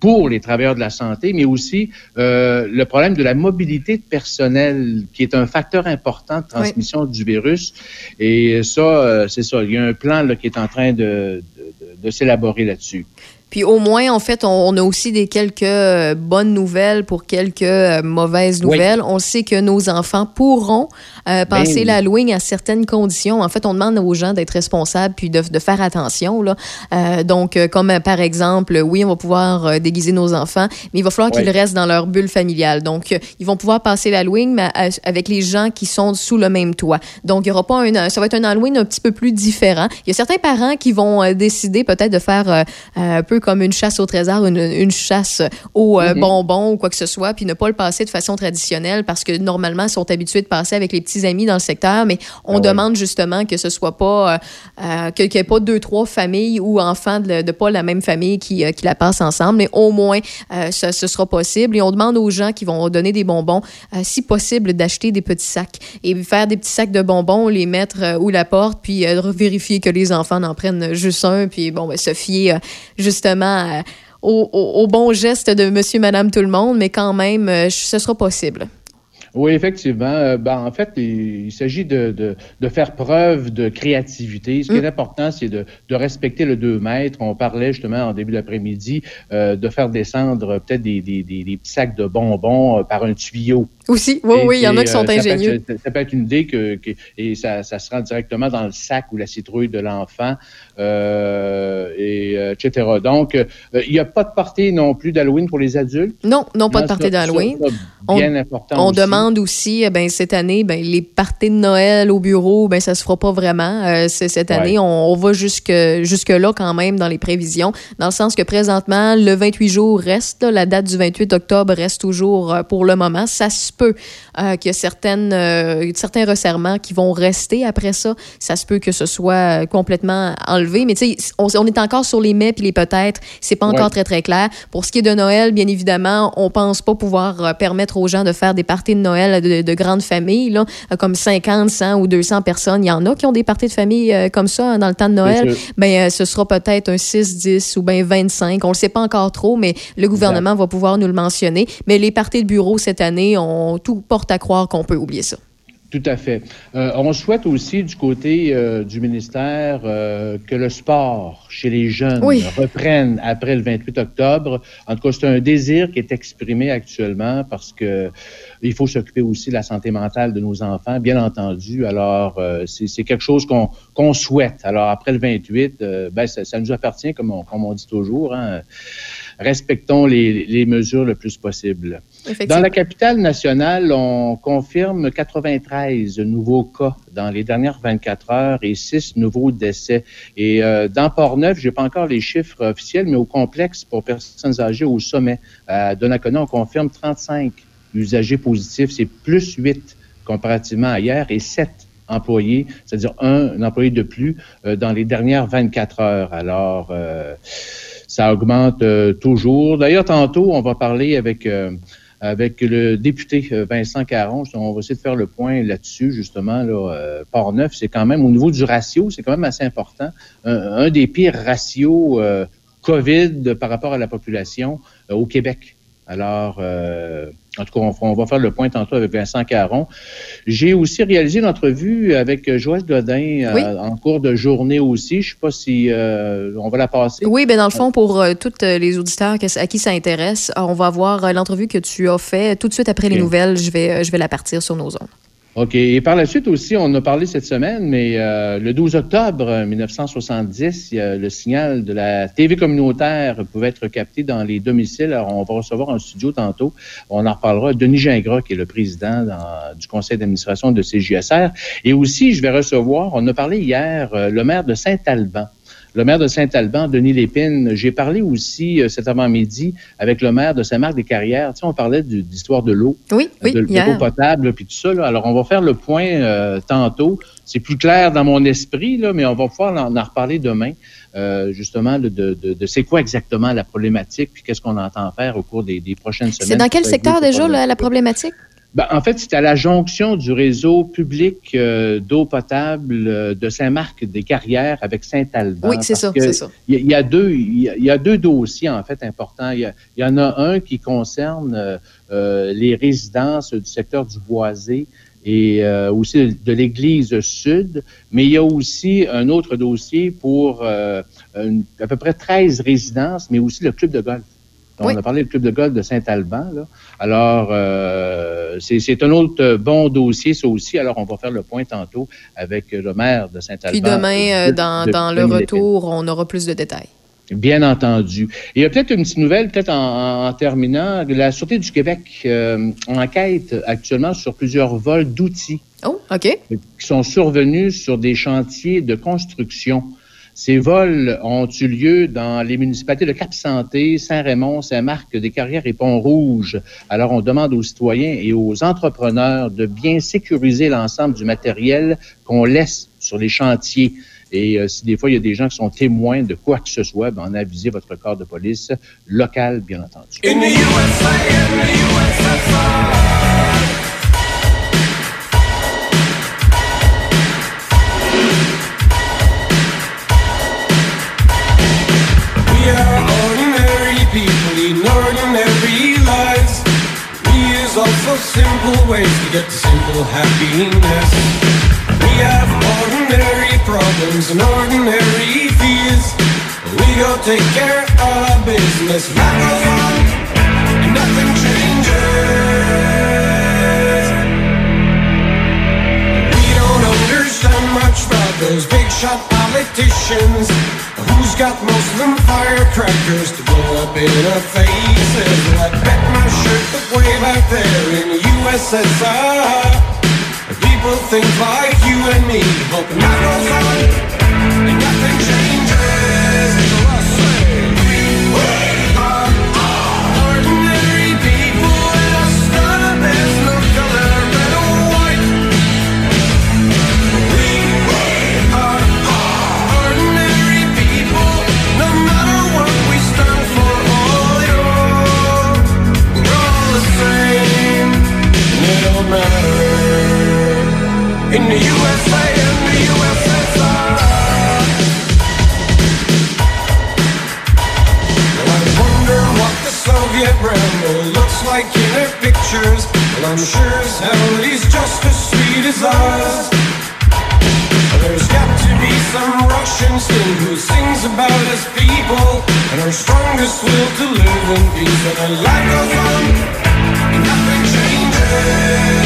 pour les travailleurs de la santé, mais aussi euh, le problème de la mobilité de personnel, qui est un facteur important de transmission du virus. Et ça, euh, c'est ça. Il y a un plan là, qui est en train de, de, de- de s'élaborer là-dessus. Puis au moins, en fait, on, on a aussi des quelques euh, bonnes nouvelles pour quelques euh, mauvaises Oui. nouvelles. On sait que nos enfants pourront euh, passer oui. l'Halloween à certaines conditions. En fait, on demande aux gens d'être responsables puis de, de faire attention. Là. Euh, donc, comme par exemple, oui, on va pouvoir déguiser nos enfants, mais il va falloir Oui. qu'ils restent dans leur bulle familiale. Donc, ils vont pouvoir passer l'Halloween mais avec les gens qui sont sous le même toit. Donc, il y aura pas un, ça va être un Halloween un petit peu plus différent. Il y a certains parents qui vont décider peut-être de faire un peu comme une chasse au trésor, une, une chasse aux euh, Mhm. bonbons ou quoi que ce soit, puis ne pas le passer de façon traditionnelle parce que normalement, ils sont habitués de passer avec les petits amis dans le secteur, mais on Ah ouais. demande justement que ce soit pas, euh, euh, qu'il n'y ait pas deux, trois familles ou enfants de, de pas la même famille qui, euh, qui la passent ensemble, mais au moins, euh, ce, sera possible. Et on demande aux gens qui vont donner des bonbons, si possible, d'acheter des petits sacs et faire des petits sacs de bonbons, les mettre où la porte, puis vérifier que les enfants n'en prennent juste un, puis bon, ben, se fier euh, justement à- au, au- au bon geste de monsieur, madame, tout le monde, mais quand même, euh, ce sera possible. Oui, effectivement. Euh, ben, en fait, il, il s'agit de, de, de faire preuve de créativité. Ce qui est important, c'est de, de respecter le 2 mètres. On parlait justement en début d'après-midi euh, de faire descendre peut-être des, des, des, des petits sacs de bonbons euh, par un tuyau. Aussi, oui, Et- oui, il y en a qui sont euh, peut ingénieux. Ça, peut être une idée que, que- et ça, ça se rend directement dans le sac ou la citrouille de l'enfant, euh, et euh, etc. Donc, euh, il n'y a pas de partie non plus d'Halloween pour les adultes. Non, non, pas de party d'Halloween. Bien important. On aussi. demande aussi, eh ben, cette année, ben, les parties de Noël au bureau, ben, ça se fera pas vraiment. Euh, cette Ouais. année, on, on va jusque, jusque-là quand même dans les prévisions, dans le sens que présentement, le 28 jours reste, là, la date du 28 octobre reste toujours euh, pour le moment. Ça se peut euh, qu'il y a certaines, euh, certains resserrements qui vont rester après ça. Ça se peut que ce soit euh, complètement enlevé, mais tu sais, on, on est encore sur les mais puis les peut-être. C'est pas encore Ouais. très, très clair. Pour ce qui est de Noël, bien évidemment, on pense pas pouvoir euh, permettre aux gens de faire des parties de Noël de, de grandes familles, là, euh, comme 50, 100 ou 200 personnes. Il y en a qui ont des parties de famille euh, comme ça hein, dans le temps de Noël. Ben, euh, ce sera peut-être un 6, 10 ou ben 25. On le sait pas encore trop, mais le gouvernement va pouvoir nous le mentionner. Mais les parties de bureau cette année, on tout porte à croire qu'on peut oublier ça. Tout à fait. Euh, on souhaite aussi du côté euh, du ministère euh, que le sport chez les jeunes Oui. reprenne après le 28 octobre. En tout cas, c'est un désir qui est exprimé actuellement parce que il faut s'occuper aussi de la santé mentale de nos enfants, bien entendu. Alors, euh, c'est c'est quelque chose qu'on qu'on souhaite. Alors, après le 28, euh, ben, ça, ça nous appartient, comme on, comme on dit toujours. Hein. Respectons les, les mesures le plus possible. Dans la capitale nationale, on confirme 93 nouveaux cas dans les dernières 24 heures et 6 nouveaux décès. Et euh, dans Port-Neuf, j'ai pas encore les chiffres officiels, mais au complexe pour personnes âgées au sommet à Donnacona, on confirme 35 usagers positifs. C'est plus 8 comparativement à hier et 7 employés, c'est-à-dire un, un employé de plus euh, dans les dernières 24 heures. Alors, euh, ça augmente euh, toujours. D'ailleurs, tantôt, on va parler avec euh, avec le député euh, Vincent Caron. On va essayer de faire le point là-dessus, justement. Là, Port-Neuf, c'est quand même, au niveau du ratio, c'est quand même assez important. Un, un des pires ratios euh, COVID par rapport à la population euh, au Québec. Alors, euh, en tout cas, on, on, va faire le point tantôt avec Vincent Caron. J'ai aussi réalisé une entrevue avec Joël Godin oui. euh, en cours de journée aussi. Je sais pas si euh, on va la passer. Oui, ben dans le fond, pour euh, tous les auditeurs à qui ça intéresse, on va voir euh, l'entrevue que tu as fait tout de suite après les nouvelles. Je vais, je vais la partir sur nos ondes. OK. Et par la suite aussi, on a parlé cette semaine, mais euh, le 12 octobre 1970, il y a le signal de la TV communautaire pouvait être capté dans les domiciles. Alors, on va recevoir un studio tantôt. On en reparlera. Denis Gingras, qui est le président du conseil d'administration de CJSR. Et aussi, je vais recevoir, on a parlé hier, euh, le maire de Saint-Alban. Le maire de Saint-Alban, Denis Lépine. J'ai parlé aussi euh, cet avant-midi avec le maire de Saint-Marc-des-Carrières. Tu sais, on parlait du- de l'histoire de l'eau Oui, oui, de, de l'eau potable, puis tout ça. là. Alors, on va faire le point euh, tantôt. C'est plus clair dans mon esprit, là, mais on va pouvoir en, en reparler demain, euh, justement, de, de, de- de c'est quoi exactement la problématique, puis qu'est-ce qu'on entend faire au cours des, des prochaines semaines. C'est dans quel secteur déjà la, la problématique? Ben, en fait, c'est à la jonction du réseau public euh, d'eau potable euh, de Saint-Marc-des-Carrières avec Saint-Alban. Oui, c'est ça, c'est ça. Il y, a- il y a deux, il y a, il y a deux dossiers en fait importants. Il y, a- il y en a un qui concerne euh, euh, les résidences du secteur du Boisé et euh, aussi de l'Église Sud, mais il y a aussi un autre dossier pour euh, une- à peu près 13 résidences, mais aussi le club de golf. Oui. On a parlé du club de golf de Saint-Alban. Alors, euh, c'est un autre euh, bon dossier, ça aussi. Alors, on va faire le point tantôt avec le maire de Saint-Alban. Puis demain, euh, dans, de- dans de le retour, on aura plus de détails. Bien entendu. Et il y a peut-être une petite nouvelle, peut-être en, en terminant. La Sûreté du Québec euh, enquête actuellement sur plusieurs vols d'outils Oh, OK. qui sont survenus sur des chantiers de construction. Ces vols ont eu lieu dans les municipalités de Cap-Santé, Saint-Raymond, Saint-Marc-des-Carrières et Pont-Rouge. Alors, on demande aux citoyens et aux entrepreneurs de bien sécuriser l'ensemble du matériel qu'on laisse sur les chantiers. Et euh, si des fois, il y a des gens qui sont témoins de quoi que ce soit, ben, en avisez votre corps de police local, bien entendu. Simple ways to get to simple happiness. We have ordinary problems and ordinary fears. We go take care of our business. Life goes on and nothing changes. We don't understand much about those big shot politicians. Who's got most of them firecrackers to blow up in our faces? Well, I bet my shirt that way back there in the USSR. People think like you and me, hoping life goes on and nothing changes. Soviet Rambo looks like in their pictures. Well, I'm sure as hell he's just as sweet as us. There's got to be some Russian still who sings about us people and our strongest will to live in peace. And the life goes on, and nothing changes.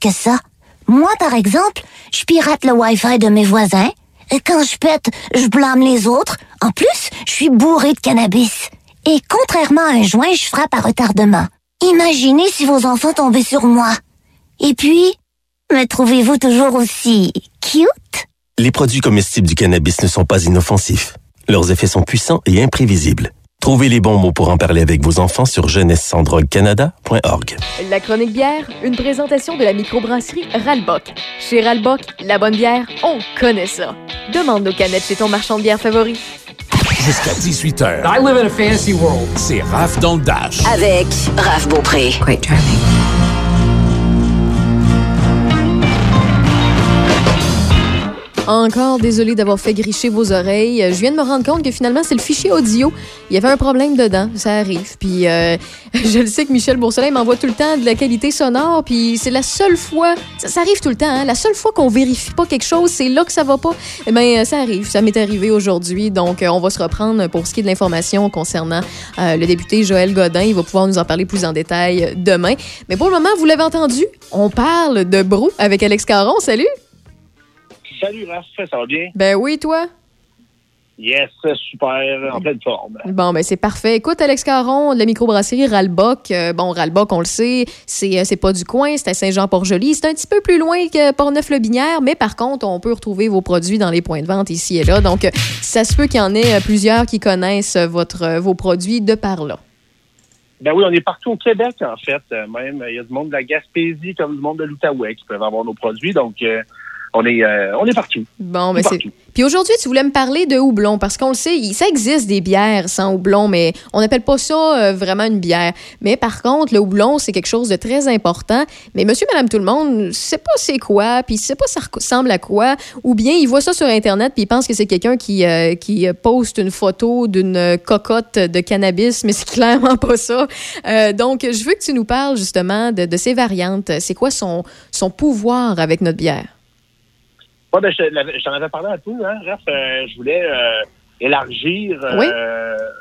Que ça. Moi, par exemple, je pirate le Wi-Fi de mes voisins. Et quand je pète, je blâme les autres. En plus, je suis bourré de cannabis. Et contrairement à un joint, je frappe à retardement. Imaginez si vos enfants tombaient sur moi. Et puis, me trouvez-vous toujours aussi cute? Les produits comestibles du cannabis ne sont pas inoffensifs. Leurs effets sont puissants et imprévisibles. Trouvez les bons mots pour en parler avec vos enfants sur jeunesse-sans-drogue-canada.org. La chronique bière, une présentation de la microbrasserie Ralbock. Chez Ralbock, la bonne bière, on connaît ça. Demande nos canettes chez ton marchand de bière favori. Jusqu'à 18h. I live in a fantasy world. C'est Raph dans le Dash. Avec Raph Beaupré. Quite charming. Encore désolé d'avoir fait gricher vos oreilles. Je viens de me rendre compte que finalement, c'est le fichier audio. Il y avait un problème dedans. Ça arrive. Puis euh, <laughs> je le sais que Michel Boursoleil m'envoie tout le temps de la qualité sonore. Puis c'est la seule fois. Ça, arrive tout le temps. hein. La seule fois qu'on vérifie pas quelque chose, c'est là que ça va pas. Eh bien, ça arrive. Ça m'est arrivé aujourd'hui. Donc, euh, on va se reprendre pour ce qui est de l'information concernant euh, le député Joël Godin. Il va pouvoir nous en parler plus en détail demain. Mais pour le moment, vous l'avez entendu, on parle de Brou avec Alex Caron. Salut! Salut Raph, ça va bien? Ben oui, toi? Yes, super, en pleine forme. Bon, ben c'est parfait. Écoute, Alex Caron, de la microbrasserie Ralbock. euh, bon, Ralbock, on le sait, c'est euh, pas du coin, c'est à Saint-Jean-Port-Joli. C'est un petit peu plus loin que Port-Neuf-le-Binière, mais par contre, on peut retrouver vos produits dans les points de vente ici et là. Donc, euh, ça se peut qu'il y en ait plusieurs qui connaissent votre, vos produits de par là. Ben oui, on est partout au Québec, en fait. Même, il y a du monde de la Gaspésie comme du monde de l'Outaouais qui peuvent avoir nos produits. Donc, euh, on, est, euh, on est partout. Bon, ben c'est. Puis aujourd'hui, tu voulais me parler de houblon parce qu'on le sait, il- ça existe des bières sans houblon, mais on n'appelle pas ça euh, vraiment une bière. Mais par contre, le houblon, c'est quelque chose de très important. Mais monsieur, madame, tout le monde, sait pas c'est quoi, puis sait pas ça ressemble à quoi, ou bien il voit ça sur Internet puis il pense que c'est quelqu'un qui, euh, qui euh, poste une photo d'une cocotte de cannabis, <laughs> mais c'est clairement pas ça. Donc, je veux que tu nous parles justement de, de ces variantes. C'est quoi son, son pouvoir avec notre bière? Ouais, ben, je, t'en avais parlé un peu, hein, Raph. Euh, je voulais euh, élargir, euh, Oui.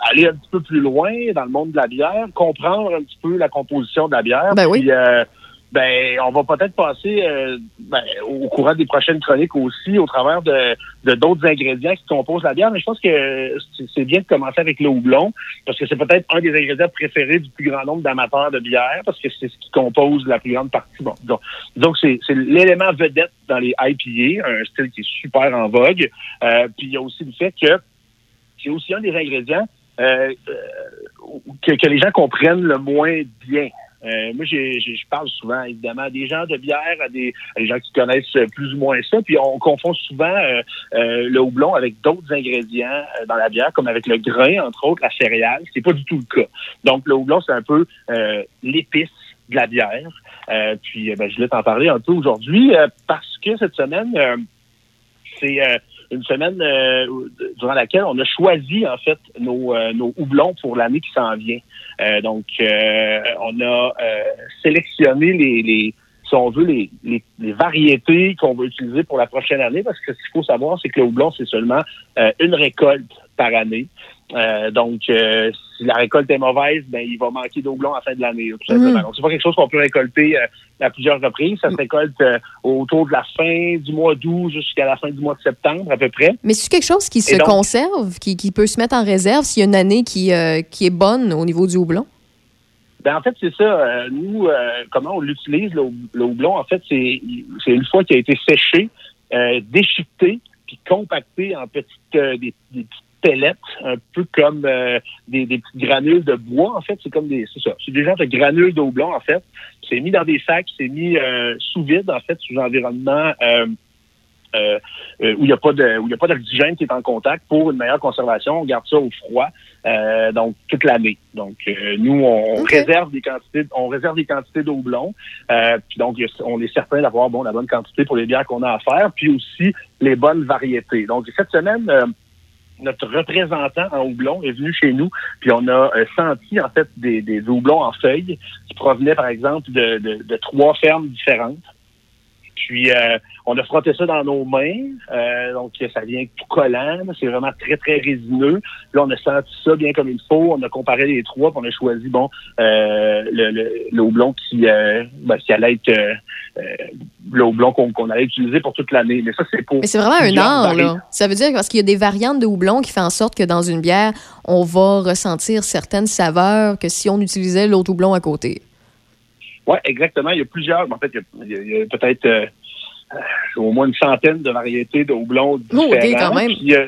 aller un petit peu plus loin dans le monde de la bière, comprendre un petit peu la composition de la bière. Ben oui. Puis, euh, ben, on va peut-être passer euh, ben, au courant des prochaines chroniques aussi, au travers de de d'autres ingrédients qui composent la bière. Mais je pense que c'est- bien de commencer avec le houblon, parce que c'est peut-être un des ingrédients préférés du plus grand nombre d'amateurs de bière, parce que c'est ce qui compose la plus grande partie. Donc, donc c'est c'est l'élément vedette dans les IPA, un style qui est super en vogue. Euh, puis il y a aussi le fait que c'est aussi un des ingrédients euh, euh, que, que les gens comprennent le moins bien. Euh, moi, je parle souvent, évidemment, à des gens de bière, à des, à des gens qui connaissent plus ou moins ça, puis on confond souvent euh, euh, le houblon avec d'autres ingrédients euh, dans la bière, comme avec le grain, entre autres, la céréale, ce qui n'est pas du tout le cas. Donc, le houblon, c'est un peu euh, l'épice de la bière. Euh, puis, ben, je voulais t'en parler un peu aujourd'hui parce que cette semaine, c'est une semaine euh, durant laquelle on a choisi en fait nos, euh, nos houblons pour l'année qui s'en vient. Euh, donc, euh, on a euh, sélectionné les, les si on veut, les, les, les variétés qu'on va utiliser pour la prochaine année, parce que ce qu'il faut savoir, c'est que le houblon, c'est seulement euh, une récolte par année. Euh, donc, euh, si la récolte est mauvaise, ben il va manquer de houblon à la fin de l'année. Mhm. Donc, c'est pas quelque chose qu'on peut récolter euh, à plusieurs reprises. Ça se récolte autour de la fin du mois d'août jusqu'à la fin du mois de septembre, à peu près. Mais c'est quelque chose qui se donc- conserve, qui, qui peut se mettre en réserve s'il y a une année qui, qui est bonne au niveau du houblon? Ben, en fait, c'est ça. Nous, comment on l'utilise, le, hou- le houblon, en fait, c'est une fois qu'il a été séché, déchiqueté, puis compacté en petites, des, des petites un peu comme euh, des, des petites granules de bois, en fait. C'est comme des, c'est ça. C'est des genres de granules de houblon, en fait. C'est mis dans des sacs, c'est mis euh, sous vide, en fait, sous un environnement euh, euh, euh, où il n'y a pas de où il y a pas d'oxygène qui est en contact pour une meilleure conservation. On garde ça au froid, euh, donc toute l'année. Donc euh, nous on, réserve des quantités on réserve des quantités d'eau blond. Euh, puis donc on est certain d'avoir bon la bonne quantité pour les bières qu'on a à faire, puis aussi les bonnes variétés. Donc cette semaine euh, notre représentant en houblon est venu chez nous, puis on a euh, senti en fait des, des houblons en feuilles qui provenaient par exemple de, trois fermes différentes. Puis euh, on a frotté ça dans nos mains, euh, donc ça vient tout collant, c'est vraiment très très résineux. Là on a senti ça bien comme il faut, on a comparé les trois, puis on a choisi bon euh, le, le, le houblon qui, euh, ben, qui allait être le houblon qu'on allait utiliser pour toute l'année. Mais ça c'est pour. Mais c'est vraiment un art, là. Ça veut dire parce qu'il y a des variantes de houblon qui font en sorte que dans une bière, on va ressentir certaines saveurs que si on utilisait l'autre houblon à côté. Oui, exactement. Il y a plusieurs. En fait, il y a, peut-être au moins une centaine de variétés de houblons Oh, différents. quand même. Puis, euh,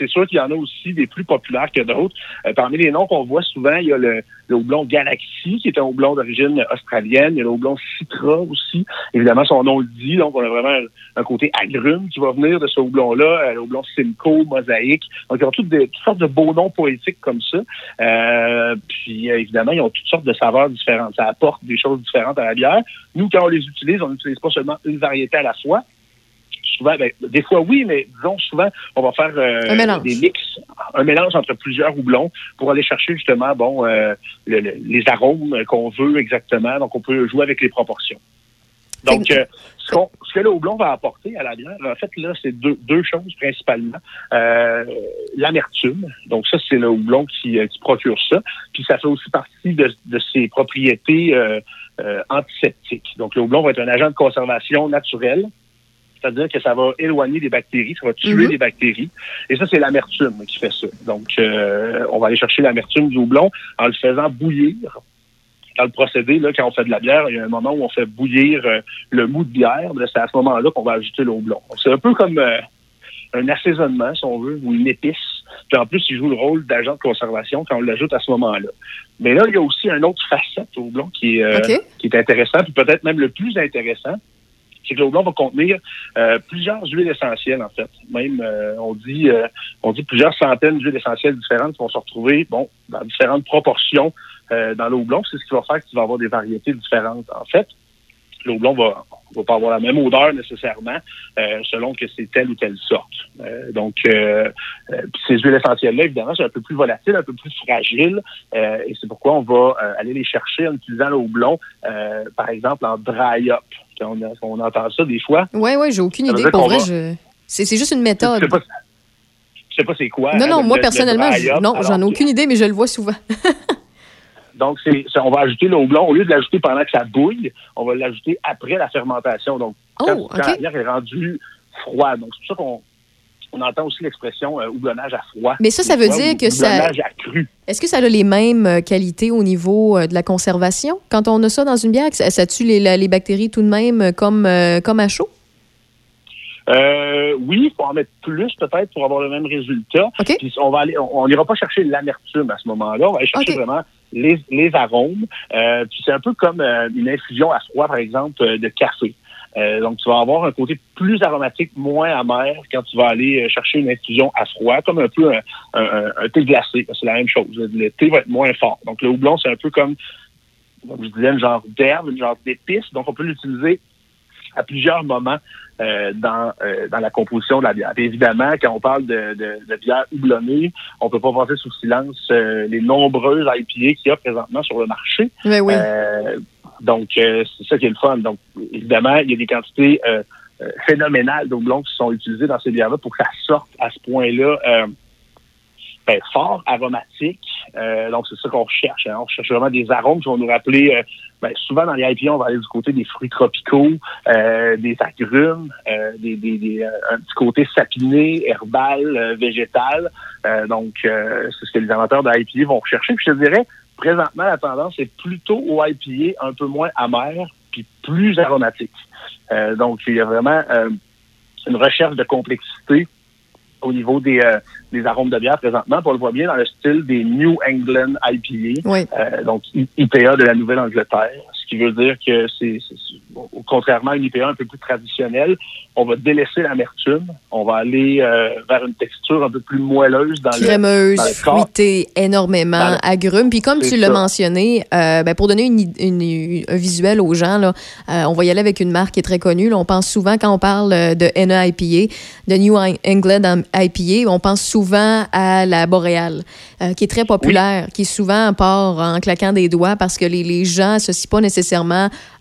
c'est sûr qu'il y en a aussi des plus populaires que d'autres. Euh, parmi les noms qu'on voit souvent, il y a le, le houblon Galaxy, qui est un houblon d'origine australienne. Il y a le houblon Citra aussi. Évidemment, son nom le dit. Donc, on a vraiment un, côté agrume qui va venir de ce houblon-là. Euh, le houblon Simcoe, Mosaïque. Donc, ils ont toutes, des, toutes sortes de beaux noms poétiques comme ça. Euh, puis, euh, évidemment, ils ont toutes sortes de saveurs différentes. Ça apporte des choses différentes à la bière. Nous, quand on les utilise, on n'utilise pas seulement une variété à la fois. Souvent, ben, des fois oui, mais disons souvent, on va faire euh, des mix, un mélange entre plusieurs houblons pour aller chercher justement bon euh, le- le- les arômes qu'on veut exactement. Donc, on peut jouer avec les proportions. Donc, euh, ce, que le houblon va apporter à la bière, en fait, là, c'est deux, deux choses principalement. Euh, L'amertume, donc ça, c'est le houblon qui, qui procure ça. Puis ça fait aussi partie de, de ses propriétés euh, antiseptiques. Donc, le houblon va être un agent de conservation naturel. C'est-à-dire que ça va éloigner des bactéries, ça va tuer Mhm. des bactéries. Et ça, c'est l'amertume qui fait ça. Donc, euh, on va aller chercher l'amertume du houblon en le faisant bouillir. Dans le procédé, là, quand on fait de la bière, il y a un moment où on fait bouillir euh, le mou de bière. C'est à ce moment-là qu'on va ajouter le houblon. C'est un peu comme euh, un assaisonnement, si on veut, ou une épice. Puis en plus, il joue le rôle d'agent de conservation quand on l'ajoute à ce moment-là. Mais là, il y a aussi un autre facette au houblon qui est, euh, qui est intéressant, puis peut-être même le plus intéressant, c'est que le houblon va contenir euh, plusieurs huiles essentielles, en fait. Même, euh, on dit euh, on dit plusieurs centaines d'huiles essentielles différentes qui vont se retrouver, bon, dans différentes proportions euh, dans le houblon. C'est ce qui va faire que tu vas avoir des variétés différentes. En fait, le houblon va, va pas avoir la même odeur nécessairement euh, selon que c'est telle ou telle sorte. Euh, donc, ces huiles essentielles-là, évidemment, c'est un peu plus volatile, un peu plus fragile, euh, et c'est pourquoi on va aller les chercher en utilisant le houblon, par exemple en dry up. Quand on, on entend ça des fois. Ouais, ouais, j'ai aucune Ça idée. Pour vrai, va- je... c'est c'est juste une méthode. je sais pas c'est quoi. Non, hein, non, le- moi, le- le personnellement, up. non, j'en ai aucune idée, mais je le vois souvent. <laughs> Donc, c'est, on va ajouter le houblon. Au lieu de l'ajouter pendant que ça bouille, on va l'ajouter après la fermentation. Donc, quand, Oh, quand la bière est rendue froide. Donc, c'est pour ça qu'on on entend aussi l'expression euh, houblonnage à froid. Mais ça, ça veut dire que ça- Houblonnage à cru. Est-ce que ça a les mêmes euh, qualités au niveau euh, de la conservation? Quand on a ça dans une bière? Ça, tue les, bactéries tout de même euh, comme, euh, comme à chaud? Euh, oui, il faut en mettre plus peut-être pour avoir le même résultat. OK. Puis on va aller, on on n'ira pas chercher l'amertume à ce moment-là. On va aller chercher vraiment les, les arômes. Euh, puis c'est un peu comme euh, une infusion à froid, par exemple, de café. Euh, donc, tu vas avoir un côté plus aromatique, moins amer quand tu vas aller euh, chercher une infusion à froid, comme un peu un, un- un- un thé glacé. C'est la même chose. Le thé va être moins fort. Donc, le houblon, c'est un peu comme, comme je disais, un genre d'herbe, une genre d'épice. Donc, on peut l'utiliser à plusieurs moments euh, dans, euh, dans la composition de la bière. Évidemment, quand on parle de, de, de bière houblonnée, on peut pas passer sous silence euh, les nombreuses IPA qu'il y a présentement sur le marché. Oui, oui. Donc, euh, c'est ça qui est le fun. Donc, évidemment, il y a des quantités euh, euh, phénoménales d'houblon qui sont utilisées dans ces bières-là pour que ça sorte à ce point-là euh, ben, fort, aromatique. Euh, donc, c'est ça qu'on recherche. hein. On recherche vraiment des arômes qui vont nous rappeler... euh, ben, souvent, dans les IPA, on va aller du côté des fruits tropicaux, des agrumes, des, des, des, un petit côté sapiné, herbal, végétal. Donc, c'est ce que les amateurs de IPA vont rechercher. Puis je te dirais, présentement, la tendance est plutôt au IPA un peu moins amer, puis plus aromatique. Euh, donc, il y a vraiment euh, une recherche de complexité au niveau des, euh, des arômes de bière présentement. Puis on le voit bien dans le style des New England IPA, Oui. euh, donc IPA de la Nouvelle-Angleterre, qui veut dire que c'est, contrairement à une IPA un peu plus traditionnelle, on va délaisser l'amertume, on va aller euh, vers une texture un peu plus moelleuse dans Crémeuse, le, dans le corps. fruitée, énormément, le- agrumes. Puis comme tu l'as mentionné, euh, ben, pour donner une, un visuel aux gens, là, euh, on va y aller avec une marque qui est très connue. là. on pense souvent, quand on parle de NA IPA, de New England IPA, on pense souvent à la Boréale, qui est très populaire, qui est souvent part en claquant des doigts parce que les, les gens n'associent pas nécessairement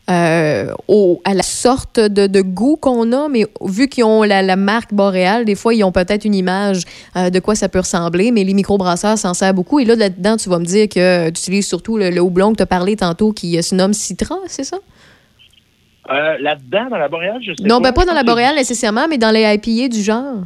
euh, au- à la sorte de, de goût qu'on a, mais vu qu'ils ont la, la marque boréale, des fois, ils ont peut-être une image euh, de quoi ça peut ressembler, mais les microbrasseurs s'en servent beaucoup. Et là, là-dedans, tu vas me dire que tu utilises surtout le, le houblon que tu as parlé tantôt qui euh, se nomme Citra, c'est ça? Euh, Là-dedans, dans la boréale, je sais Non, ben pas dans la boréale nécessairement, mais dans les IPA du genre.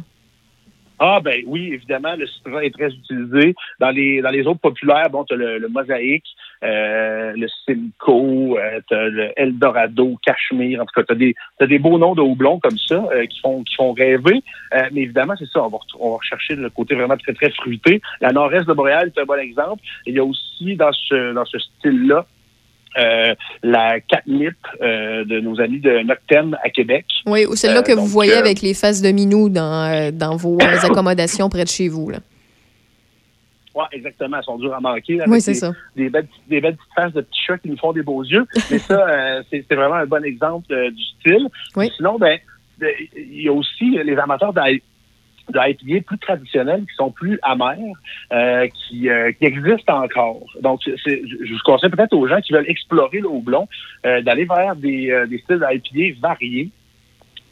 Ah ben oui, évidemment, le citron est très utilisé. Dans les dans les autres populaires, bon, tu as le, le mosaïque, euh, le Simcoe, euh, tu as le Eldorado, Cachemire, en tout cas, tu as des, t'as des beaux noms de houblons comme ça euh, qui font qui font rêver. Euh, mais évidemment, c'est ça, on va, on va rechercher le côté vraiment très, très fruité. La nord-est de Montréal est un bon exemple. Il y a aussi dans ce dans ce style-là euh, la catnip euh, de nos amis de Noctem à Québec. Oui, ou celle-là Euh, que vous donc, voyez avec les faces de minou dans, euh, dans vos <coughs> accommodations près de chez vous. Là. Ouais, exactement. Elles sont dures à manquer. Oui, c'est des- ça. Des belles, des belles petites faces de petits chats qui nous font des beaux yeux. <laughs> Mais ça, euh, c'est c'est vraiment un bon exemple euh, du style. Oui. Sinon, ben, euh, il y a aussi les amateurs d'I- de IPA plus traditionnels qui sont plus amers, euh, qui, euh, qui existent encore. Donc, c'est- je je vous conseille peut-être aux gens qui veulent explorer le houblon euh, d'aller vers des, euh, des styles d'IPA variés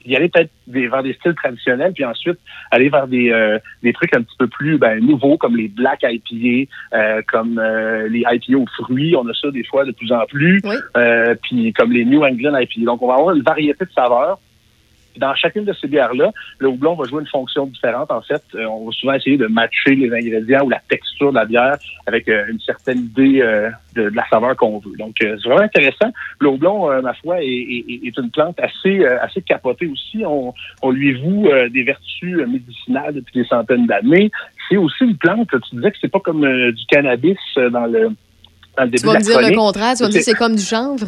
y aller peut-être vers des styles traditionnels, puis ensuite aller vers des, euh, des trucs un petit peu plus ben, nouveaux, comme les Black IPA, euh, comme euh, les IPA aux fruits. On a ça des fois de plus en plus. Euh, puis comme les New England IPA. Donc, on va avoir une variété de saveurs. Dans chacune de ces bières-là, le houblon va jouer une fonction différente. En fait, Euh, on va souvent essayer de matcher les ingrédients ou la texture de la bière avec euh, une certaine idée euh, de, de la saveur qu'on veut. Donc, c'est vraiment intéressant. Le houblon, ma foi, est, est- est une plante assez assez capotée aussi. On, on lui voue des vertus médicinales depuis des centaines d'années. C'est aussi une plante, tu disais que c'est pas comme du cannabis dans le dans le début Tu vas de me la dire le contraire, tu vas me dire que c'est comme du chanvre?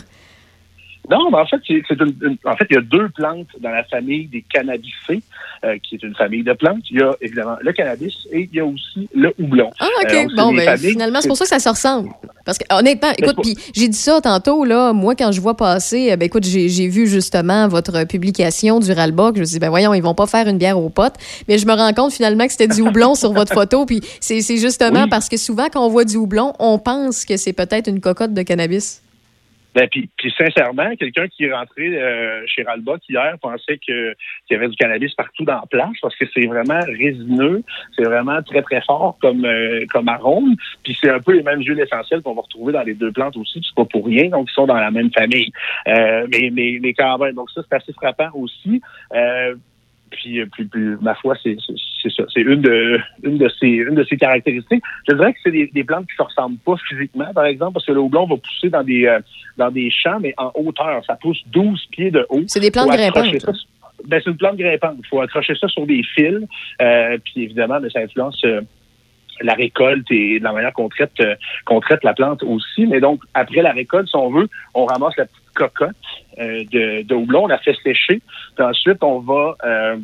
Non, mais en fait, c'est une, une- en fait, il y a deux plantes dans la famille des cannabicées, euh, qui est une famille de plantes. Il y a évidemment le cannabis et il y a aussi le houblon. Ah, OK. Euh, c'est bon, ben, finalement, c'est pour ça que ça se ressemble. Parce que, honnêtement, écoute, c'est puis j'ai dit ça tantôt, là, moi, quand je vois passer, euh, ben, écoute, j'ai j'ai vu justement votre publication du Ralbock. Je me suis dit, ben, voyons, ils vont pas faire une bière aux potes. Mais je me rends compte finalement que c'était du houblon sur votre <laughs> photo. Puis c'est c'est justement Oui. parce que souvent, quand on voit du houblon, on pense que c'est peut-être une cocotte de cannabis. Ben, puis, sincèrement, quelqu'un qui est rentré euh, chez Ralbach hier pensait que qu'il y avait du cannabis partout dans la place parce que c'est vraiment résineux, c'est vraiment très très fort comme euh, comme arôme, puis c'est un peu les mêmes huiles essentielles qu'on va retrouver dans les deux plantes aussi, c'est pas pour rien, donc ils sont dans la même famille. Euh, mais, mais mais quand même, donc ça c'est assez frappant aussi. Euh, puis, euh, puis, puis, ma foi, c'est ça. C'est une de une de ses une de ses caractéristiques. Je dirais que c'est des, des plantes qui ne se ressemblent pas physiquement, par exemple, parce que le houblon va pousser dans des euh, dans des champs, mais en hauteur. Ça pousse 12 pieds de haut. C'est des plantes grimpantes. ça- Ben, c'est une plante grimpante. Il faut accrocher ça sur des fils. Euh, puis évidemment, ça influence euh, la récolte et la manière qu'on traite euh, qu'on traite la plante aussi. Mais donc, après la récolte, si on veut, on ramasse la petite cocotte euh, de, de houblon, on la fait sécher. Puis ensuite, on va euh,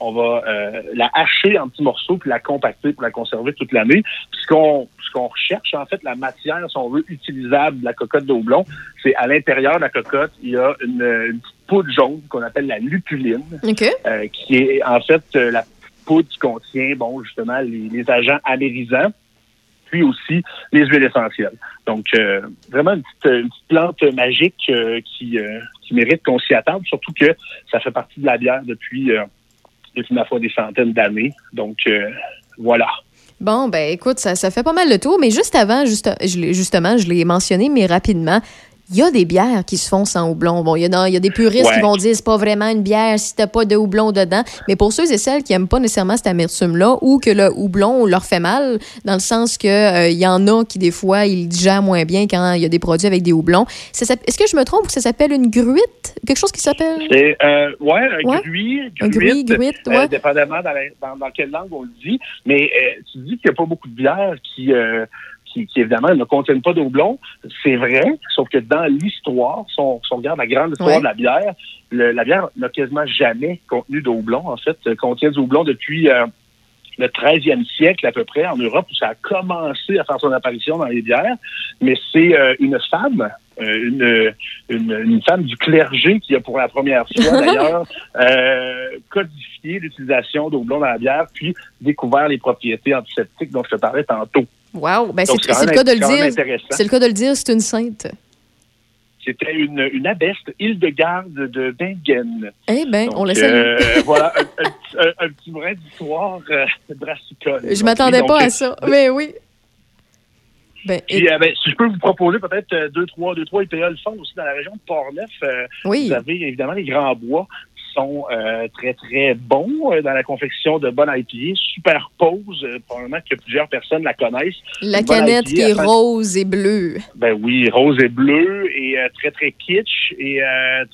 on va euh, la hacher en petits morceaux puis la compacter pour la conserver toute l'année. Puis Ce qu'on ce qu'on recherche, en fait, la matière, si on veut, utilisable de la cocotte de houblon, c'est à l'intérieur de la cocotte, il y a une, une petite poudre jaune qu'on appelle la lupuline, OK. euh, qui est en fait euh, la poudre qui contient, bon, justement, les, agents amérisants, puis aussi les huiles essentielles. Donc, euh, vraiment une petite, plante magique euh, qui, euh, qui mérite qu'on s'y attarde, surtout que ça fait partie de la bière depuis, depuis ma foi, des centaines d'années. Donc, voilà. Bon, ben écoute, ça, ça fait pas mal le tour, mais juste avant, je justement, je l'ai mentionné, mais rapidement, il y a des bières qui se font sans houblon. Bon, il y, a il y a des puristes Ouais. qui vont dire c'est pas vraiment une bière si t'as pas de houblon dedans. Mais pour ceux et celles qui aiment pas nécessairement cette amertume-là ou que le houblon leur fait mal, dans le sens que euh, il y en a qui, des fois, ils digèrent moins bien quand il y a des produits avec des houblons. Est-ce que je me trompe ou ça s'appelle une gruite? Quelque chose qui s'appelle? C'est euh, ouais, un Ouais. gruit, Un gruit, gruite, euh, ouais. dépendamment dans, la- dans, dans quelle langue on le dit. Mais euh, tu dis qu'il n'y a pas beaucoup de bières qui, euh, qui, qui, évidemment ne contiennent pas de houblon. C'est vrai, sauf que dans l'histoire, si on, si on regarde la grande histoire Ouais. de la bière, le- la bière n'a quasiment jamais contenu de houblon. En fait, contient du houblon depuis euh, le 13e siècle à peu près en Europe où ça a commencé à faire son apparition dans les bières. Mais c'est euh, une femme, euh, une, une, une femme du clergé qui a pour la première fois <laughs> d'ailleurs euh, codifié l'utilisation de houblon dans la bière, puis découvert les propriétés antiseptiques dont je te parlais tantôt. Wow. Ben, c'est le cas de le dire. C'est le cas de le dire, c'est une sainte. C'était une, une abbesse, Hildegarde de Bingen. Eh bien, on la salue. euh, <laughs> voilà, un, un petit- un- un petit brin d'histoire euh, brassicole. Je m'attendais pas euh, à ça. Mais oui. Ben, Puis, euh, ben, si je peux vous proposer peut-être euh, deux, trois, deux, trois IPA le fun aussi dans la région de Portneuf. euh, Oui. Vous avez évidemment les grands bois sont euh, très, très bons euh, dans la confection de bonnes IPA. Super pause, euh, probablement que plusieurs personnes la connaissent. la canette qui est rose et bleue. Ben oui, rose et bleu et très, très kitsch et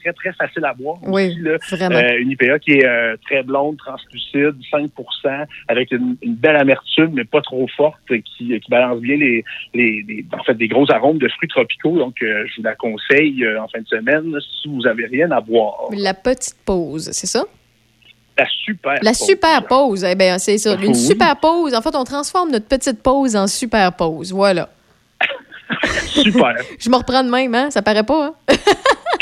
très, très facile à boire. Oui, aussi, là. vraiment. Une IPA qui est très blonde, translucide, 5% avec une, une belle amertume, mais pas trop forte, qui, qui balance bien les, les, les- en fait, des gros arômes de fruits tropicaux. Donc, je vous la conseille en fin de semaine si vous avez rien à boire. La petite pause, c'est ça? La super. La pause. super pause, eh bien, c'est ça. Une Oui. super pause. En fait, on transforme notre petite pause en super pause. Voilà. <laughs> Super. <laughs> Je me reprends de même, hein? Ça paraît pas, hein? <laughs>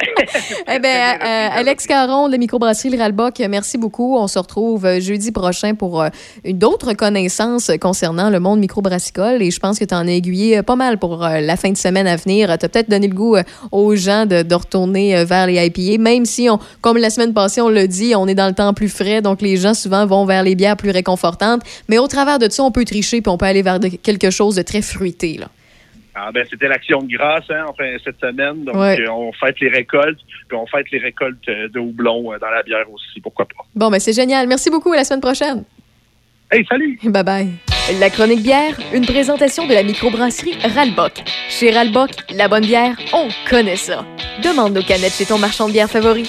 <laughs> eh bien, euh, Alex Caron de Microbrasserie Le Ralbock, merci beaucoup. On se retrouve euh, jeudi prochain pour euh, d'autres connaissances concernant le monde microbrassicole et je pense que tu en as aiguillé pas mal pour euh, la fin de semaine à venir. Tu as peut-être donné le goût aux gens de, de retourner vers les IPA, même si, on, comme la semaine passée, on l'a dit, on est dans le temps plus frais, donc les gens souvent vont vers les bières plus réconfortantes. Mais au travers de ça, on peut tricher puis on peut aller vers de- quelque chose de très fruité. Là. Ah, ben, c'était l'action de grâce hein, enfin, cette semaine. Donc, Ouais. euh, on fête les récoltes, puis on fête les récoltes euh, de houblon euh, dans la bière aussi. Pourquoi pas? Bon, ben c'est génial. Merci beaucoup. À la semaine prochaine. Hey, salut! Bye bye. La chronique bière, une présentation de la microbrasserie Ralbock. Chez Ralbock, la bonne bière, on connaît ça. Demande nos canettes chez ton marchand de bière favori.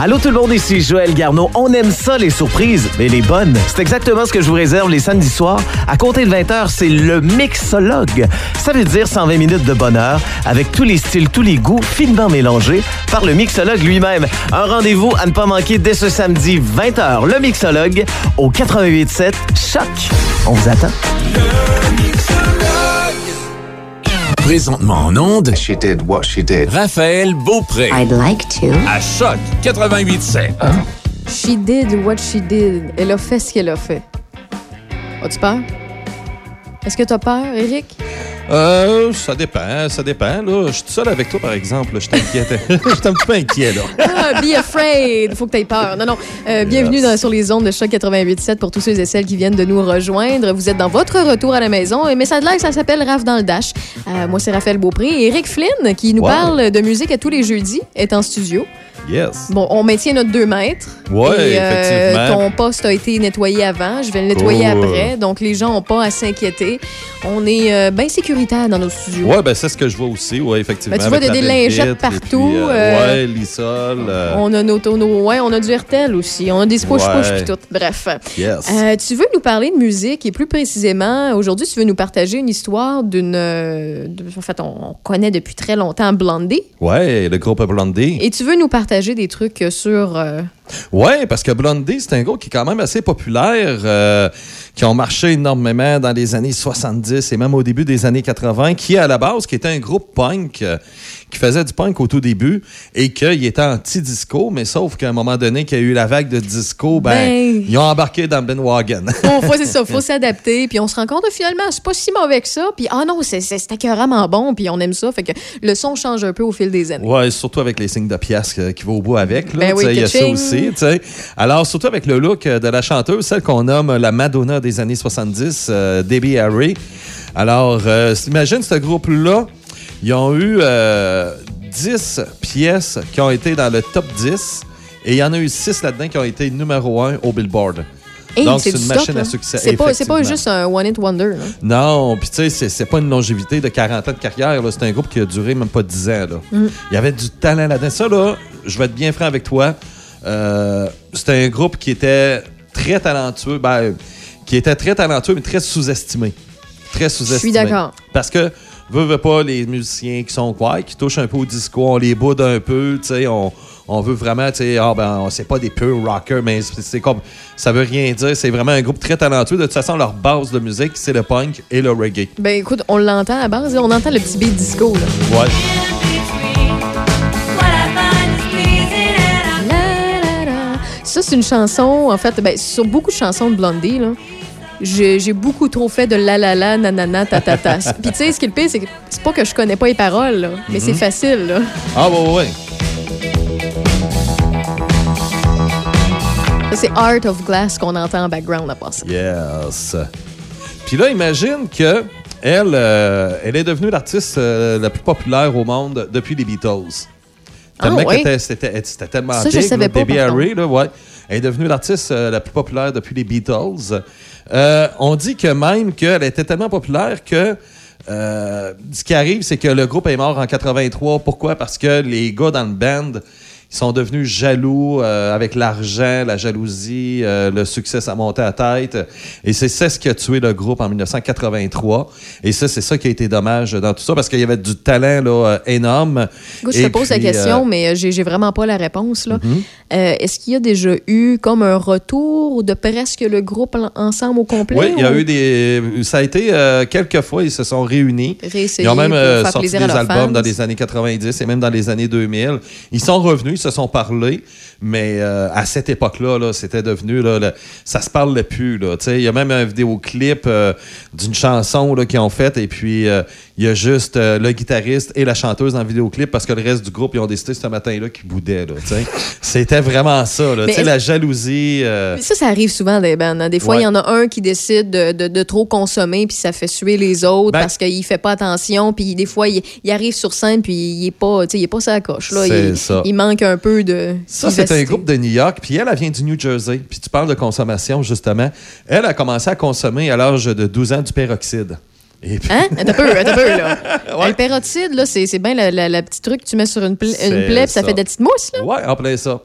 Allô tout le monde, ici Joël Garneau. On aime ça, les surprises, mais les bonnes. C'est exactement ce que je vous réserve les samedis soirs. À compter de 20h, c'est le mixologue. Ça veut dire 120 minutes de bonheur avec tous les styles, tous les goûts finement mélangés par le mixologue lui-même. Un rendez-vous à ne pas manquer dès ce samedi 20h. Le mixologue au 88.7 Choc. On vous attend. Présentement en onde. She did what she did. Raphaël Beaupré. I'd like to. À Choc 88.7. She did what she did. Elle a fait ce qu'elle a fait. As-tu peur? Est-ce que tu as peur, Eric? Euh, ça dépend, ça dépend. Là. Je suis seul avec toi, par exemple. là. Je t'inquiète. <laughs> Je suis un petit peu inquiet, là. <laughs> Ah, be afraid! Faut que tu aies peur. Non, non. Euh, bienvenue dans- sur les ondes de Choc 88.7 pour tous ceux et celles qui viennent de nous rejoindre. Vous êtes dans votre retour à la maison. Mais ça l'air que ça s'appelle Raph dans le Dash. Euh, moi, c'est Raphaël Beaupré. Et Eric Flynn, qui nous parle de musique à tous les jeudis, est en studio. Yes. Bon, on maintient notre 2 mètres. Et, euh, effectivement. ton poste a été nettoyé avant. Je vais le nettoyer Cool. après. Donc, les gens n'ont pas à s'inquiéter. On est euh, bien sécuritaire dans nos studios. Ouais, ben c'est ce que je vois aussi, ouais, effectivement. Ben, tu vois, des lingettes partout, euh, euh, ouais, l'isol. euh, On a nos, nos- ouais, on a du RTL aussi. On a des push-push Ouais. tout. Bref. Yes. Tu veux nous parler de musique et plus précisément, aujourd'hui, tu veux nous partager une histoire d'une. en fait, on, on connaît depuis très longtemps Blondie. Ouais, le groupe Blondie. Et tu veux nous partager des trucs sur. Euh, Ouais, parce que Blondie, c'est un groupe qui est quand même assez populaire, euh, qui ont marché énormément dans les années 70 et même au début des années 80, qui à la base, qui était un groupe punk, euh, qui faisait du punk au tout début et qu'il était anti-disco, mais sauf qu'à un moment donné, qu'il y a eu la vague de disco, ben, Ben. ils ont embarqué dans Ben Wagon. <laughs> Bon, faut, c'est ça, faut s'adapter. Puis on se rend compte, finalement, c'est pas si mauvais que ça. Puis, ah non, c'est écœuramment bon. Puis on aime ça. Fait que le son change un peu au fil des années. Ouais, surtout avec les signes de pièces que- qui vont au bout avec. Là, Ben oui, il y a ça ka-ching. Aussi. tu sais. Alors, surtout avec le look euh, de la chanteuse, celle qu'on nomme la Madonna des années 70, euh, Debbie Harry. Alors, euh, imagine ce groupe-là, ils ont eu euh, 10 pièces qui ont été dans le top 10 et il y en a eu 6 là-dedans qui ont été numéro 1 au Billboard. Hey, Donc, c'est une machine à succès. C'est pas, c'est pas juste un one-hit wonder. là. Non, puis tu sais, c'est- pas une longévité de 40 ans de carrière. C'est un groupe qui a duré même pas 10 ans. Là. Mm. Il y avait du talent là-dedans. Ça, là, je vais être bien franc avec toi. Euh, C'était un groupe qui était très talentueux. Ben, qui était très talentueux, mais très sous-estimé. Très sous-estimé. d'accord. Parce que, veux, veux pas, les musiciens qui sont quoi, qui touchent un peu au disco, on les boude un peu, tu sais, on, on veut vraiment, tu sais, ah ben, c'est pas des purs rockers, mais c'est comme, ça veut rien dire, c'est vraiment un groupe très talentueux. De toute façon, leur base de musique, c'est le punk et le reggae. Ben écoute, on l'entend à la base. On entend le petit beat disco. Là. Ouais. Ça, c'est une chanson, en fait, ben, sur beaucoup de chansons de Blondie, là. J'ai beaucoup trop fait de la la la, nanana, tatata. <laughs> Puis tu sais, ce qui est le pire, c'est que c'est pas que je connais pas les paroles, là, mais Mhm. c'est facile, là. Ah, ouais, ouais, ouais. Ça, C'est Art of Glass qu'on entend en background à passer. Yes. Puis là, imagine que elle, euh, elle est devenue l'artiste euh, la plus populaire au monde depuis les Beatles. Tellement Ah, que ouais? c'était- tellement Ça, je big, savais pas, par Harry, là, ouais. Elle est devenue l'artiste euh, la plus populaire depuis les Beatles. Euh, on dit que même qu'elle était tellement populaire que euh, ce qui arrive, c'est que le groupe est mort en 83. Pourquoi? Parce que les gars dans le band, ils sont devenus jaloux euh, avec l'argent, la jalousie, euh, le succès, ça montait à tête. Et c'est ça ce qui a tué le groupe en 1983. Et ça, c'est ça qui a été dommage dans tout ça, parce qu'il y avait du talent là, euh, énorme. Écoute, je te pose la question, euh, mais j'ai vraiment pas la réponse. là. Mhm. Est-ce qu'il y a déjà eu comme un retour de presque le groupe en- ensemble au complet? Oui, il y a eu des. Ça a été quelques fois, ils se sont réunis. Réessayer Ils ont même sorti des albums fans. dans les années 90 et même dans les années 2000. Ils sont revenus, se sont parlé, mais euh, à cette époque-là, là, c'était devenu. Là, le- ça se parlait plus. Il y a même un vidéoclip euh, d'une chanson qu'ils ont faite et puis euh, il y a juste euh, le guitariste et la chanteuse dans le vidéoclip parce que le reste du groupe, ils ont décidé ce matin-là qu'ils boudaient. <laughs> C'était vraiment ça. Là, la jalousie. euh, Mais Ça, ça arrive souvent des bands. hein. Des fois, il Ouais. y en a un qui décide de, de- de trop consommer, puis ça fait suer les autres Ben- parce qu'il fait pas attention. Puis des fois, il, il arrive sur scène, puis il est pas, il est pas sa coche. Là. Il, ça. il manque un peu de. Ça, c'est un groupe de New York, puis elle, elle vient du New Jersey. Puis tu parles de consommation, justement. Elle a commencé à consommer à l'âge de 12 ans du peroxyde. Et puis- Hein? Peu, peu, là. <laughs> Le peroxyde, là, c'est c'est bien la petite truc que tu mets sur une, pla- une C'est plaie, puis ça fait de la petite mousse, là. Ouais, en plein ça.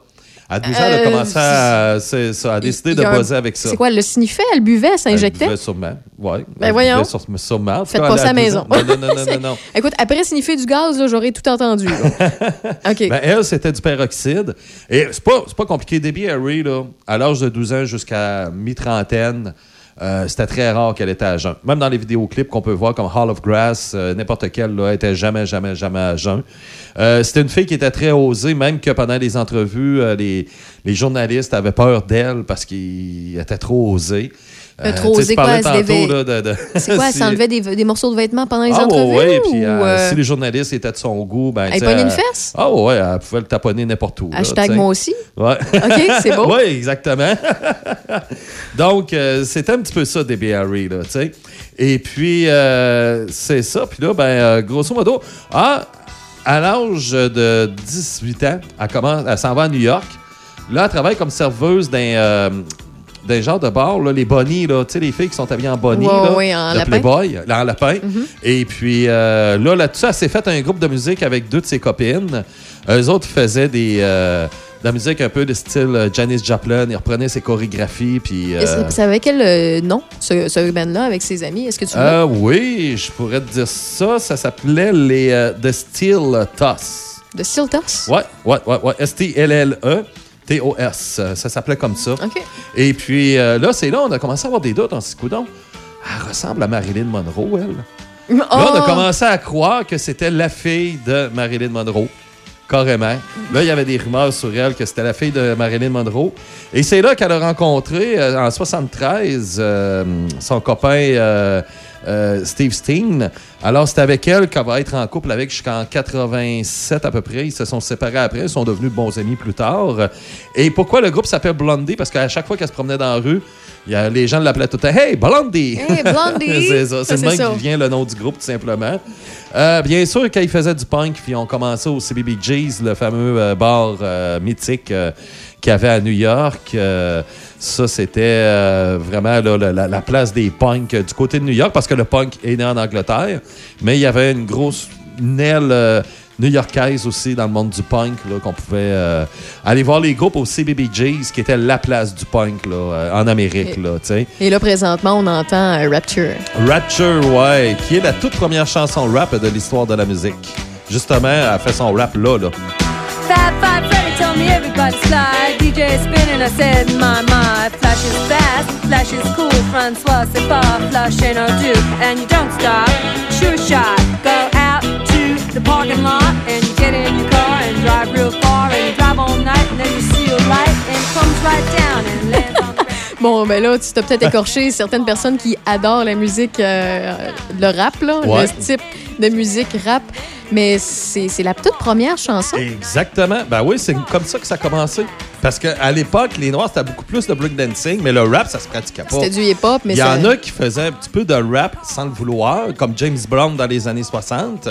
À 12 ans, elle a Euh, commencé à, c'est ça, à décider de un- buzzer avec ça. C'est quoi, elle le sniffait, elle buvait, elle s'injectait? Elle buvait sûrement. Ouais. Ben voyons. sur- sûrement. Faites pas ça à la 12 maison. Non, non, non, non. <laughs> Écoute, après sniffer du gaz, là, j'aurais tout entendu. <laughs> OK. Ben, elle, c'était du peroxyde. Et c'est pas, c'est pas compliqué. Debbie Harry, là, à l'âge de 12 ans jusqu'à mi-trentaine, euh, c'était très rare qu'elle était à jeun. Même dans les vidéoclips qu'on peut voir comme Hall of Grass, euh, n'importe quelle, là, était jamais, jamais, jamais à jeun. Euh, c'était une fille qui était très osée, même que pendant les entrevues, les, les journalistes avaient peur d'elle parce qu'il était trop osé. Euh, trop parlais quoi, de- de- <laughs> C'est quoi, elle <laughs> s'enlevait des, des morceaux de vêtements pendant les ah, entrevues? ouais, ouais, puis ou, euh, euh, si les journalistes étaient de son goût, ben, Elle pognait une euh, fesse? Ah ouais, elle pouvait le taponner n'importe où. Hashtag moi aussi? Ouais. OK, c'est beau. <laughs> oui, exactement. Donc, euh, c'était un petit peu ça, Harry, là, tu sais. Et puis, c'est ça. Puis là, ben, grosso modo, ah, à l'âge de 18 ans, elle, commence, elle s'en va à New York. Là, elle travaille comme serveuse d'un, euh, d'un genre de bar, là, les bonnies, là, tu sais, les filles qui sont habillées en bonnie, là, ouais, en de lapin. Playboy, là, en lapin. Mhm. Et puis euh, là, là-dessus, elle s'est fait un groupe de musique avec deux de ses copines. Eux autres faisaient des, euh, de la musique un peu de style euh, Janis Joplin. Ils reprenaient ses chorégraphies. Puis, Et euh, c'est- Ça avait quel euh, nom, ce, ce band-là, avec ses amis? Est-ce que tu euh, oui, je pourrais te dire ça. Ça s'appelait les The Steel Toss. De Steel Toss? Ouais, ouais, ouais, ouais. S-T-L-L-E. T-O-S. Euh, Ça s'appelait comme ça. Et puis euh, là, c'est là, on a commencé à avoir des doutes. On s'est dit, coudonc, elle ressemble à Marilyn Monroe, elle. Là, on a Oh! commencé à croire que c'était la fille de Marilyn Monroe. Carrément. Là, il y avait des rumeurs sur elle que c'était la fille de Marilyn Monroe. Et c'est là qu'elle a rencontré, euh, en 73, euh, son copain euh, Steve Steen. Alors, c'est avec elle qu'elle va être en couple avec jusqu'en 87 à peu près. Ils se sont séparés après. Ils sont devenus bons amis plus tard. Et pourquoi le groupe s'appelle Blondie? Parce qu'à chaque fois qu'elle se promenait dans la rue, il y a, les gens l'appelaient tout temps Hey, Blondie! Hey, Blondie! <laughs> c'est ça. Ça, C'est le même qui vient le nom du groupe, tout simplement. Euh, bien sûr, quand ils faisaient du punk, puis ils ont commencé au CBBG's, le fameux euh, bar mythique qu'il y avait à New York. Ça, c'était euh, vraiment là, la, la- la place des punks euh, du côté de New York, parce que le punk est né en Angleterre, mais il y avait une grosse une aile euh, new-yorkaise aussi dans le monde du punk, qu'on pouvait euh, aller voir les groupes au CBBG's, qui était la place du punk là, en Amérique. Et- Là. Et là, présentement, on entend Rapture. Rapture, ouais, qui est la toute première chanson rap de l'histoire de la musique. Justement, elle fait son rap là, là. Fab Five Freddy told me everybody's fly. DJ spinning, I said, my, my. Flash is fast, flash is cool. Francois, c'est pas flush ain't no do. And you don't stop, sure shot. Go out to the parking lot and you get in your car and drive real far. And you drive all night and then you see a light and it comes right down and lands Bon, ben là, tu t'as peut-être <laughs> écorché certaines personnes qui adorent la musique, euh, le rap, là, Ouais. le type de musique rap. Mais c'est la toute première chanson. Exactement. Ben oui, c'est comme ça que ça a commencé. Parce qu'à l'époque, les Noirs, c'était beaucoup plus de break dancing, mais le rap, ça se pratiquait pas. C'était du hip-hop, mais Il y ça- en a qui faisaient un petit peu de rap sans le vouloir, comme James Brown dans les années 60.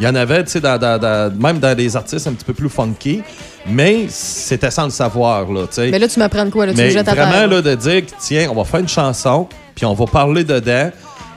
Il y en avait, tu sais, dans- dans- dans- même dans des artistes un petit peu plus funky, mais c'était sans le savoir, là, tu sais. Mais là, tu m'apprends de quoi? Là, tu Mais me jettes à vraiment, terre. là, de dire, tiens, on va faire une chanson, puis on va parler dedans,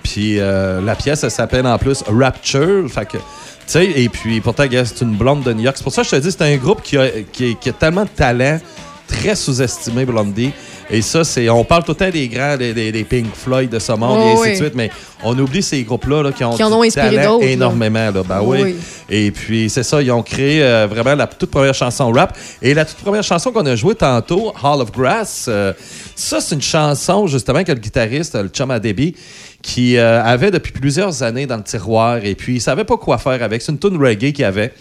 puis euh, la pièce, elle s'appelle en plus Rapture, fait que, tu sais, et puis pourtant, c'est une blonde de New York. C'est pour ça que je te dis, c'est un groupe qui a, qui, qui a tellement de talent, très sous-estimé, Blondie. Et ça, c'est. On parle tout le temps des grands, des, des- des Pink Floyd de ce monde, Oh, et ainsi oui. de suite, mais on oublie ces groupes-là là, qui ont, Qui en ont inspiré talent énormément. Là. Ben Oh, oui. oui. Et puis, c'est ça, ils ont créé euh, vraiment la toute première chanson rap. Et la toute première chanson qu'on a jouée tantôt, Hall of Grass, euh, ça, c'est une chanson, justement, que le guitariste, le Chum Adebi, qui euh, avait depuis plusieurs années dans le tiroir et puis il savait pas quoi faire avec. C'est une tune reggae qu'il avait.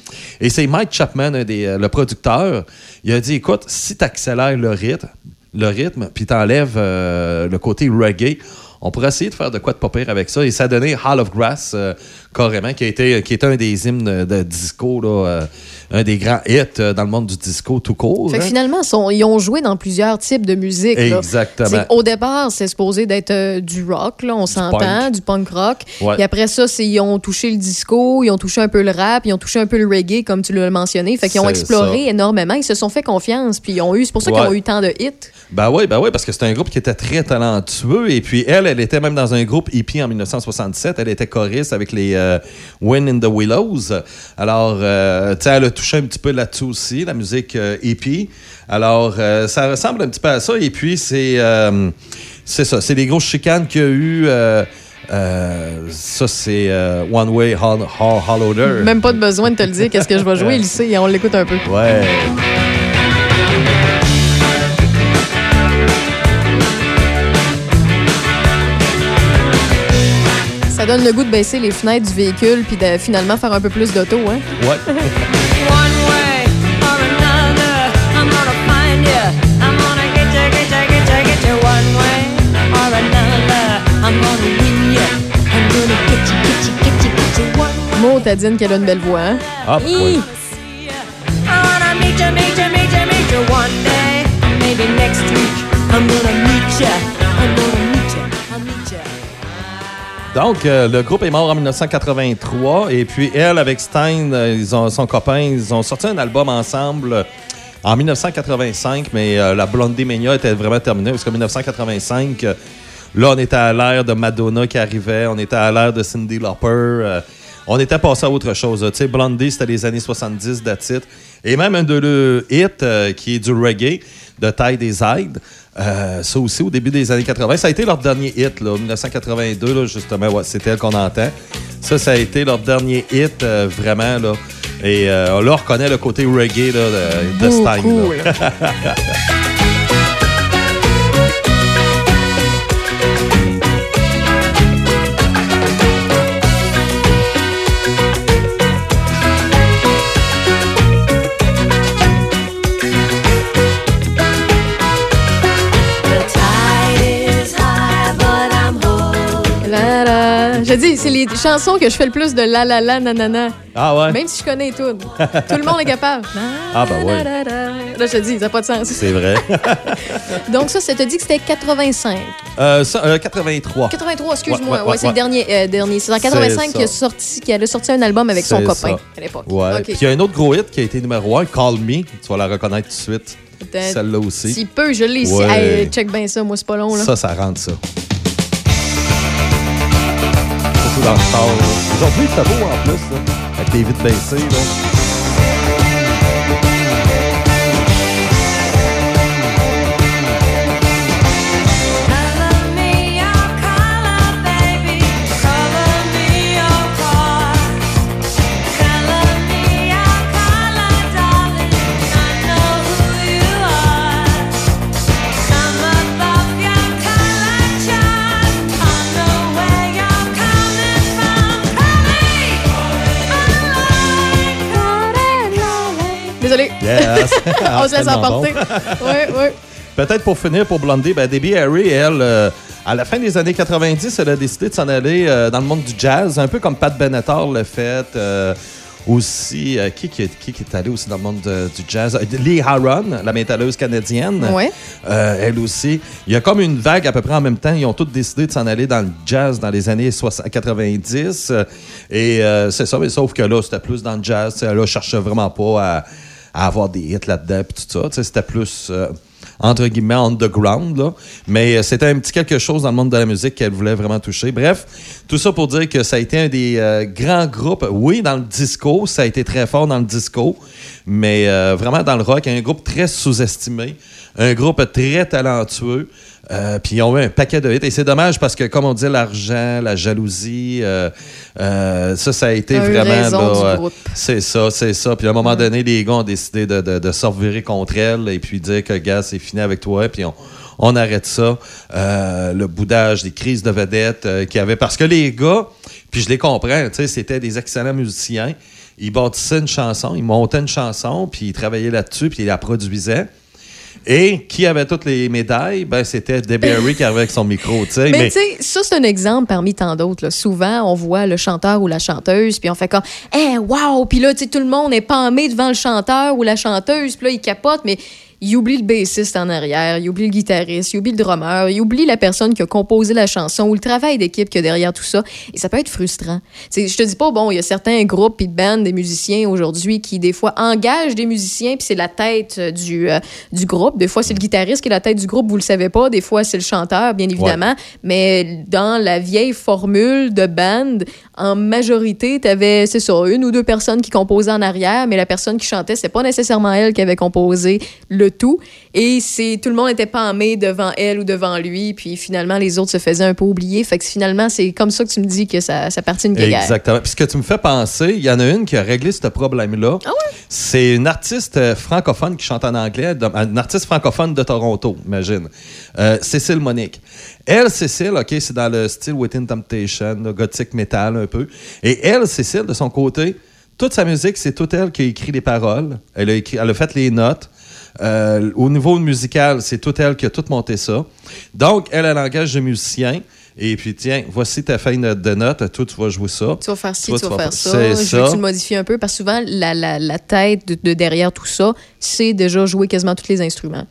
Et c'est Mike Chapman, un des, euh, le producteur, il a dit, écoute, si tu accélères le rythme, le rythme, puis t'enlèves euh, le côté reggae, on pourrait essayer de faire de quoi de pas pire avec ça. Et ça a donné Hall of Grass, euh, carrément, qui a été, qui était un des hymnes de disco, là, euh, un des grands hits euh, dans le monde du disco tout court. Fait que hein. finalement, sont- ils ont joué dans plusieurs types de musique. Exactement. Au départ, c'est supposé d'être euh, du rock, là, on s'entend, du punk rock. Ouais. Et après ça, ils ont touché le disco, ils ont touché un peu le rap, ils ont touché un peu le reggae, comme tu l'as mentionné. Fait qu'ils ont exploré ça. énormément. Ils se sont fait confiance, puis ils ont eu. C'est pour ça qu'ils ont eu tant de hits. Ben oui, ben oui, parce que c'est un groupe qui était très talentueux. Et puis elle, elle était même dans un groupe hippie en 1967. Elle était choriste avec les euh, Wind in the Willows. Alors, euh, tu sais, elle a touché un petit peu là-dessus aussi, la musique euh, hippie. Alors, euh, ça ressemble un petit peu à ça. Et puis, c'est euh, c'est ça, c'est des grosses chicanes qu'il y a eu. euh, euh, ça, c'est euh, One Way Hol- Hol- Hollower. Même pas de besoin de te le dire qu'est-ce que je vais jouer, il sait, on l'écoute un peu. Ouais. Ça donne le goût de baisser les fenêtres du véhicule puis de finalement faire un peu plus d'auto, hein? Ouais. Dit qu'elle a une belle voix, hein? Ah, oui. I'm gonna meet you. I'm gonna Donc, euh, le groupe est mort en 1983 et puis elle, avec Stein, euh, ils ont, son copain, ils ont sorti un album ensemble en 1985, mais euh, la Blondie Mania était vraiment terminée parce qu'en 1985, euh, là, on était à l'ère de Madonna qui arrivait, on était à l'ère de Cindy Lauper. on était passé à autre chose. Tu sais, Blondie, c'était les années 70 d'attitude. Et même un de leurs hits, qui est du reggae, de Ty des Aides. Euh, ça aussi, au début des années 80. Ça a été leur dernier hit, là, 1982, là, justement. Ouais, c'est elle qu'on entend. Ça, ça a été leur dernier hit, euh, vraiment. Là. Et euh, on reconnaît le côté reggae là, de, de là. <laughs> dis, c'est les chansons que je fais le plus de la la la nanana. Ah ouais? Même si je connais tout. tout le monde est capable. <laughs> Ah, ben ouais. Là, je te dis, ça n'a pas de sens. C'est vrai. <laughs> Donc, ça, ça te dit que c'était 85. Euh, ça, euh, 83. 83, excuse-moi. Ouais, Ouais, ouais, c'est le dernier. euh, dernier. C'est en C'est 85 ça. qu'il a, sorti, qu'il a sorti un album avec son copain ça. à l'époque. Ouais. Puis il y a un autre gros hit qui a été numéro 1, Call Me. Tu vas la reconnaître tout de suite. Celle-là aussi. Si peu, je l'ai ici. Ouais. Hey, check bien ça, moi, c'est pas long. Là. Ça, ça rentre ça. Dans le char. beau en plus, avec les vitres. Là. <laughs> On se laisse emporter. bon. oui, oui. Peut-être pour finir, pour Blondie, ben Debbie Harry, elle, euh, à la fin des années 90, elle a décidé de s'en aller euh, dans le monde du jazz, un peu comme Pat Benatar l'a fait. euh, aussi, qui, qui, qui, qui est allé aussi dans le monde de- du jazz? Lee Haron, la métalleuse canadienne. Ouais. Elle aussi. Il y a comme une vague à peu près en même temps. Ils ont tous décidé de s'en aller dans le jazz dans les années 60 90. euh, Et c'est ça, mais sauf que là, c'était plus dans le jazz. Là, je cherchais vraiment pas à, à avoir des hits là-dedans et tout ça. C'était plus... euh, entre guillemets, underground, là. Mais euh, c'était un petit quelque chose dans le monde de la musique qu'elle voulait vraiment toucher. Bref, tout ça pour dire que ça a été un des euh, grands groupes. Oui, dans le disco, ça a été très fort dans le disco, mais vraiment dans le rock, un groupe très sous-estimé, un groupe très talentueux. Euh, puis ils ont eu un paquet de hits. Et c'est dommage parce que, comme on dit, l'argent, la jalousie, euh, euh, ça, ça a été A vraiment. là, euh, c'est ça, c'est ça. Puis à un moment donné, les gars ont décidé de, de, de se revirer contre elle et puis dire que, gars, c'est fini avec toi. Puis on, on arrête ça. Euh, le boudage, des crises de vedettes euh, qu'il y avait. Parce que les gars, puis je les comprends, c'était des excellents musiciens. Ils bâtissaient une chanson, ils montaient une chanson, puis ils travaillaient là-dessus, puis ils la produisaient. Et qui avait toutes les médailles? Ben, c'était Debbie Harry qui arrivait avec son micro, tu sais. Mais, tu sais, ça, c'est un exemple parmi tant d'autres. Souvent, on voit le chanteur ou la chanteuse, puis on fait comme, eh, wow! Puis là, tu sais, tout le monde est pâmé devant le chanteur ou la chanteuse, puis là, il capote, mais il oublie le bassiste en arrière, il oublie le guitariste, il oublie le drummer, il oublie la personne qui a composé la chanson ou le travail d'équipe qu'il y a derrière tout ça. Et ça peut être frustrant. Tu sais, je te dis pas, bon, il y a certains groupes et de bandes, des musiciens aujourd'hui qui, des fois, engagent des musiciens, puis c'est la tête euh, du, euh, du groupe. Des fois, c'est le guitariste qui est la tête du groupe, vous le savez pas. Des fois, c'est le chanteur, bien évidemment. Mais dans la vieille formule de band, en majorité, tu avais, c'est ça, une ou deux personnes qui composaient en arrière, mais la personne qui chantait, c'est pas nécessairement elle qui avait composé le tout. Et c'est tout le monde était pâmé devant elle ou devant lui, puis finalement, les autres se faisaient un peu oublier. Fait que finalement, c'est comme ça que tu me dis que ça, ça partit une guerre. Exactement. Puis ce que tu me fais penser, il y en a une qui a réglé ce problème-là. Ah ouais? C'est une artiste euh, francophone qui chante en anglais, une artiste francophone de Toronto, imagine. Euh, Cécile Monique. Elle, Cécile, OK, c'est dans le style Within Temptation, le gothic metal un peu. Et elle, Cécile, de son côté, toute sa musique, c'est toute elle qui a écrit les paroles. Elle a, écrit, elle a fait les notes. Euh, au niveau musical, c'est toute elle qui a tout monté ça. Donc, elle a un langage de musicien. Et puis, tiens, voici ta feuille de notes. Toi, tu vas jouer ça. Tu vas faire ci, Toi, tu vas faire ça. Je veux que ça. tu le modifies un peu parce que souvent, la, la, la tête de, de derrière tout ça, c'est déjà jouer quasiment tous les instruments.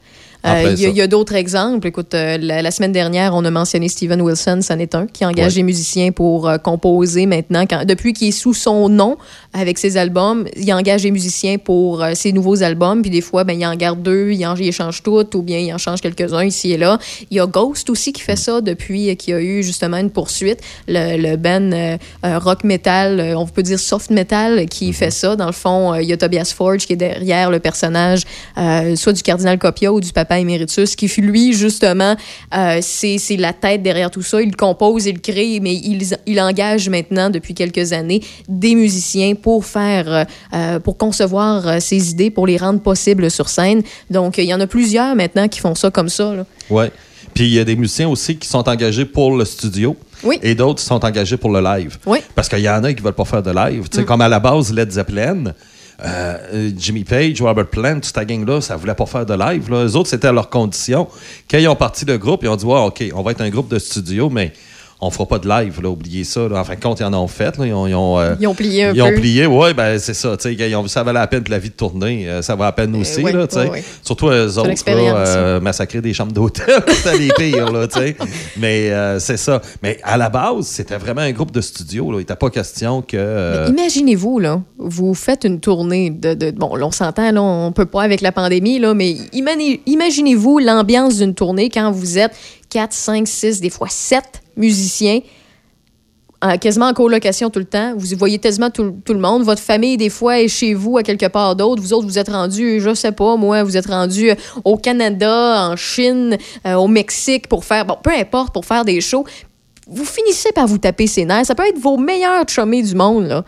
En plein Il y a, ça. d'autres exemples. Écoute, euh, la, la semaine dernière, on a mentionné Steven Wilson, c'en est un, qui engage Ouais. des musiciens pour euh, composer maintenant. Quand, depuis qu'il est sous son nom avec ses albums, il engage des musiciens pour euh, ses nouveaux albums. Puis des fois, ben, il en garde deux, il en il échange toutes, ou bien il en change quelques-uns ici et là. Il y a Ghost aussi qui fait ça depuis euh, qu'il y a eu justement une poursuite. Le, le band euh, euh, rock metal, on peut dire soft metal, qui Mhm. fait ça. Dans le fond, il y a Tobias Forge qui est derrière le personnage, euh, soit du cardinal Copia ou du papa éméritus, qui fut lui, justement, euh, c'est c'est la tête derrière tout ça. Il compose, il crée, mais il, il engage maintenant, depuis quelques années, des musiciens pour faire, euh, euh, pour concevoir euh, ses idées, pour les rendre possibles sur scène. Donc, il y en a plusieurs maintenant qui font ça comme ça. Ouais. Puis il y a des musiciens aussi qui sont engagés pour le studio. Oui. Et d'autres qui sont engagés pour le live. Oui. Parce qu'il y en a qui veulent pas faire de live. Tu sais, Mm. Comme à la base, Led Zeppelin, euh, Jimmy Page, Robert Plant, toute cette gang-là, ça voulait pas faire de live. Là. Eux autres, c'était à leur condition. Quand ils ont parti le groupe, ils ont dit ouais, OK, on va être un groupe de studio, mais on fera pas de live. Là, oubliez ça. Là. En fin de compte, ils en ont fait. là. Ils ont, ils ont, euh, Ils ont plié un ils ont peu. plié, oui, ben c'est ça. Ils ont, ça valait la peine que la vie de tourner. euh, ça va la peine aussi. ouais, là, tu sais. ouais, ouais. Surtout eux autres, là, euh, massacrer des chambres d'hôtel, <laughs> c'était les pires. Là. Mais euh, c'est ça. Mais à la base, c'était vraiment un groupe de studio. Là. Il n'était pas question que. Imaginez-vous, là, vous faites une tournée de. de- bon, là, on s'entend, là, on peut pas avec la pandémie, là, mais imaginez-vous l'ambiance d'une tournée quand vous êtes 4, 5, 6, des fois 7 musiciens. en- quasiment en colocation tout le temps. Vous voyez quasiment tout, tout le monde. Votre famille, des fois, est chez vous à quelque part d'autre. Vous autres, vous êtes rendus, je sais pas, moi, vous êtes rendus euh, au Canada, en Chine, euh, au Mexique pour faire, bon, peu importe, pour faire des shows. Vous finissez par vous taper ses nerfs. Ça peut être vos meilleurs chummés du monde, là.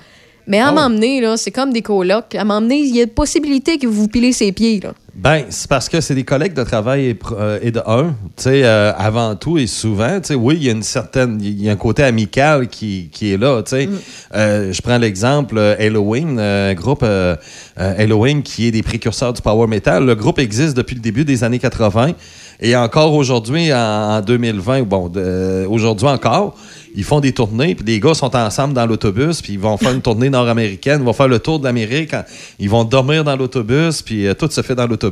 Mais à m'emmener, là, c'est comme des colocs. À m'emmener, il y a possibilité que vous vous pilez ses pieds, là. Ben, c'est parce que c'est des collègues de travail et, euh, et de un, tu sais, euh, avant tout et souvent, tu sais, oui, il y a une certaine, il y a un côté amical qui, qui est là, tu sais. Euh, je prends l'exemple Halloween, un groupe Halloween qui est des précurseurs du power metal. Le groupe existe depuis le début des années 80 et encore aujourd'hui, en, en 2020, bon, aujourd'hui encore, ils font des tournées, puis les gars sont ensemble dans l'autobus, puis ils vont faire une tournée nord-américaine, ils vont faire le tour de l'Amérique, ils vont dormir dans l'autobus, puis tout se fait dans l'autobus,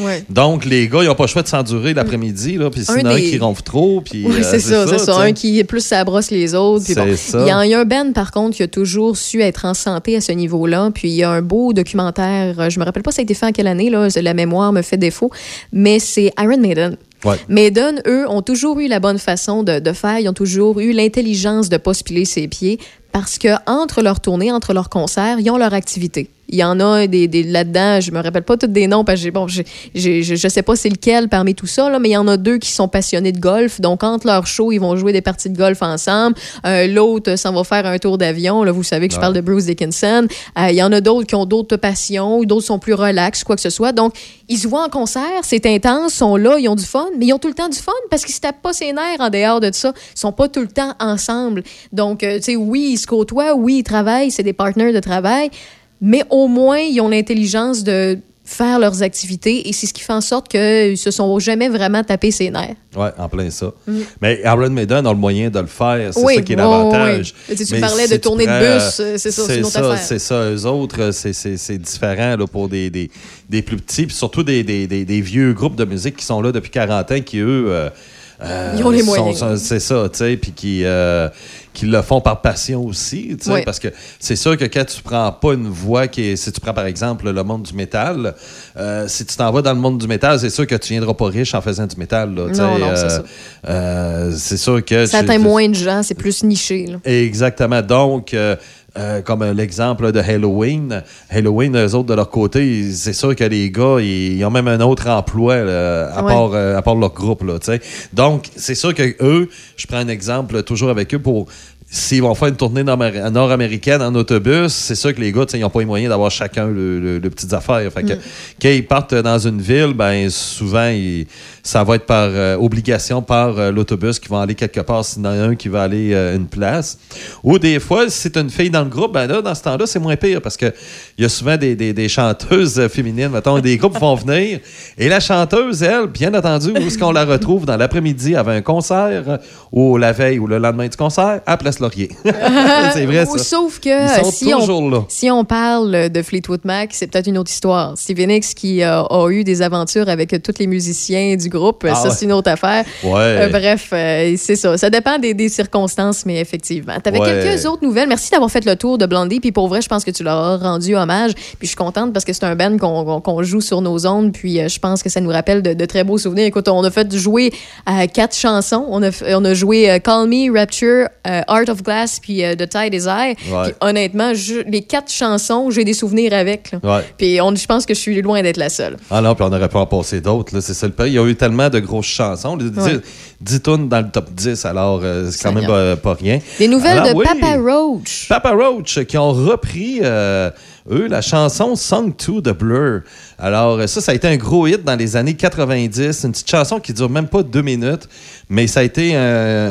Ouais. Donc, les gars, ils n'ont pas le choix de s'endurer l'après-midi, puis Un sinon, un des- qui ronfle trop, puis... Oui, euh, c'est ça, c'est. Un qui est plus ça brosse les autres. puis bon. Il y, a, y a un band, par contre, qui a toujours su être en santé à ce niveau-là. Puis il y a un beau documentaire, euh, je me rappelle pas ça a été fait en quelle année, là, la mémoire me fait défaut, mais c'est Iron Maiden. Ouais. Maiden, eux, ont toujours eu la bonne façon de, de faire. Ils ont toujours eu l'intelligence de pas se piler ses pieds parce que entre leurs tournées, entre leurs concerts, ils ont leur activité. Il y en a des, des là-dedans, je me rappelle pas tous des noms parce que bon, j'ai- je, je sais pas c'est lequel parmi tout ça, là, mais il y en a deux qui sont passionnés de golf. Donc, entre leurs shows, ils vont jouer des parties de golf ensemble. Euh, L'autre s'en va faire un tour d'avion. Là, vous savez que je parle de Bruce Dickinson. Euh, Il y en a d'autres qui ont d'autres passions, d'autres sont plus relax, quoi que ce soit. Donc, ils se voient en concert, c'est intense, sont là, ils ont du fun, mais ils ont tout le temps du fun parce qu'ils se tapent pas ses nerfs en dehors de ça. Ils sont pas tout le temps ensemble. Donc, euh, tu sais, oui, ils se côtoient, oui, ils travaillent, c'est des partenaires de travail, mais au moins, ils ont l'intelligence de faire leurs activités et c'est ce qui fait en sorte qu'ils se sont jamais vraiment tapés ses nerfs. Ouais, en plein ça. Mm. Mais Iron Maiden a le moyen de le faire. C'est Oui, ça qui est oui, l'avantage. oui. Tu sais, tu Mais parlais de tournée de bus, euh, c'est ça, c'est ça. C'est ça. Eux autres, euh, c'est- différent là, pour des, des, des plus petits, puis surtout des, des, des, des vieux groupes de musique qui sont là depuis 40 ans, qui eux. euh, euh, Ils ont les moyens. C'est ça, tu sais, puis qui, euh, qui le font par passion aussi, tu sais, parce que c'est sûr que quand tu prends pas une voix qui est, si tu prends par exemple le monde du métal, euh, si tu t'en vas dans le monde du métal, c'est sûr que tu viendras pas riche en faisant du métal, là, tu sais, Non, non, c'est sûr que Ça tu- atteint moins de gens, c'est plus niché. là. Exactement. Donc, euh, comme l'exemple de Halloween, Halloween, eux autres, de leur côté, c'est sûr que les gars, ils, ils ont même un autre emploi là, à, Ouais. part, euh, à part leur groupe. Là. Donc, c'est sûr que eux, je prends un exemple toujours avec eux pour. S'ils vont faire une tournée nord- nord-américaine en autobus, c'est sûr que les gars, ils n'ont pas les moyens d'avoir chacun le, le- le petites affaires. Fait que, Mm. quand ils partent dans une ville, ben souvent, ils- ça va être par euh, obligation par euh, l'autobus qui va aller quelque part, s'il y en a un qui va aller euh, une place. Ou des fois, si c'est une fille dans le groupe, ben là, dans ce temps-là, c'est moins pire parce que il y a souvent des, des- des chanteuses euh, féminines, mettons, des groupes vont venir. Et la chanteuse, elle, bien entendu, où est-ce qu'on la retrouve dans l'après-midi avant un concert ou la veille ou le lendemain du concert à Place Laurier. <laughs> c'est vrai, Ou ça. Sauf que Ils sont si, on, là. si on parle de Fleetwood Mac, c'est peut-être une autre histoire. Steve Nicks qui a eu des aventures avec tous les musiciens du groupe, Ah ça ouais. c'est une autre affaire. Ouais. Euh, bref, euh, c'est ça. Ça dépend des, des circonstances, mais effectivement. Tu avais Ouais. quelques autres nouvelles. Merci d'avoir fait le tour de Blondie. Puis pour vrai, je pense que tu leur as rendu hommage. Puis je suis contente parce que c'est un band qu'on joue sur nos ondes. Puis euh, je pense que ça nous rappelle de, de très beaux souvenirs. Écoute, on a fait jouer euh, quatre chansons. On a, f- on a joué Call Me, Rapture, Art of Glass, puis The Tide is High. Puis honnêtement, je- les quatre chansons, j'ai des souvenirs avec. Puis je pense que je suis loin d'être la seule. Ah non, puis on aurait pu en passer d'autres, c'est ça le pays. Il y a eu tellement de grosses chansons. Dix- Ouais. 10 tonnes dans le top 10, alors euh, c'est quand même Seigneur. euh, pas rien. Des nouvelles Alors, de oui, Papa Roach. Papa Roach qui ont repris, euh, eux, la chanson Song 2 de Blur. Alors, ça, ça a été un gros hit dans les années 90. Une petite chanson qui dure même pas deux minutes, mais ça a été un,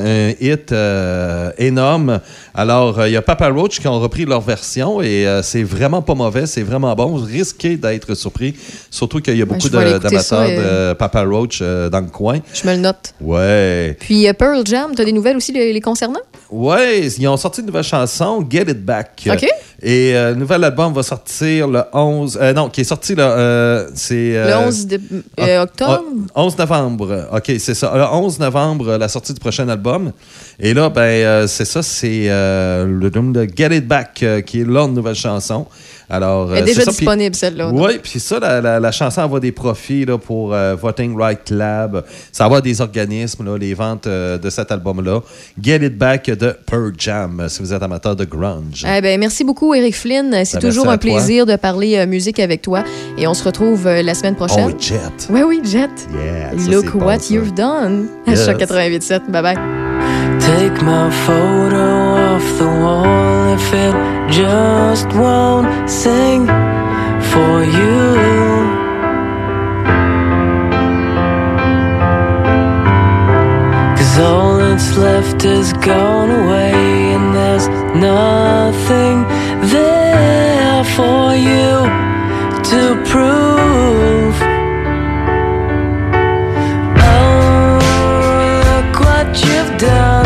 un hit euh, énorme. Alors, euh, il y a Papa Roach qui ont repris leur version et euh, c'est vraiment pas mauvais, c'est vraiment bon. Vous risquez d'être surpris, surtout qu'il y a Ben, beaucoup d'amateurs de Papa Roach euh, dans le coin. Je me le note. Ouais. Puis Pearl Jam, tu as des nouvelles aussi les, les concernant? Ouais, ils ont sorti une nouvelle chanson, Get It Back. OK. Et euh, le nouvel album va sortir le 11. euh, non, qui est sorti là, euh, c'est. le euh, 11 de- euh, octobre? ah, 11 novembre. OK, c'est ça. Le 11 novembre, la sortie du prochain album. Et là, ben, c'est ça, c'est le nom de Get It Back, qui est leur nouvelle chanson. Alors, Elle est euh, déjà c'est ça, disponible, celle-là. oui, puis ça, la, la- la chanson avoir des profits là, pour euh, Voting Right Lab. Ça va avoir des organismes, là, les ventes euh, de cet album-là. Get It Back de Pearl Jam, euh, si vous êtes amateur de grunge. Eh ben, merci beaucoup, Eric Flynn. C'est Ben, toujours à un toi. plaisir de parler euh, musique avec toi. Et on se retrouve euh, la semaine prochaine. Oh, Jet. Oui, oui, Jet. Yeah, ça, Look bon, what ça. you've done. Yes. Choc 88.7. Bye bye. Take my photo off the wall if it just won't sing for you. Cause all that's left is gone away, and there's nothing there for you to prove. Oh, look what you've done.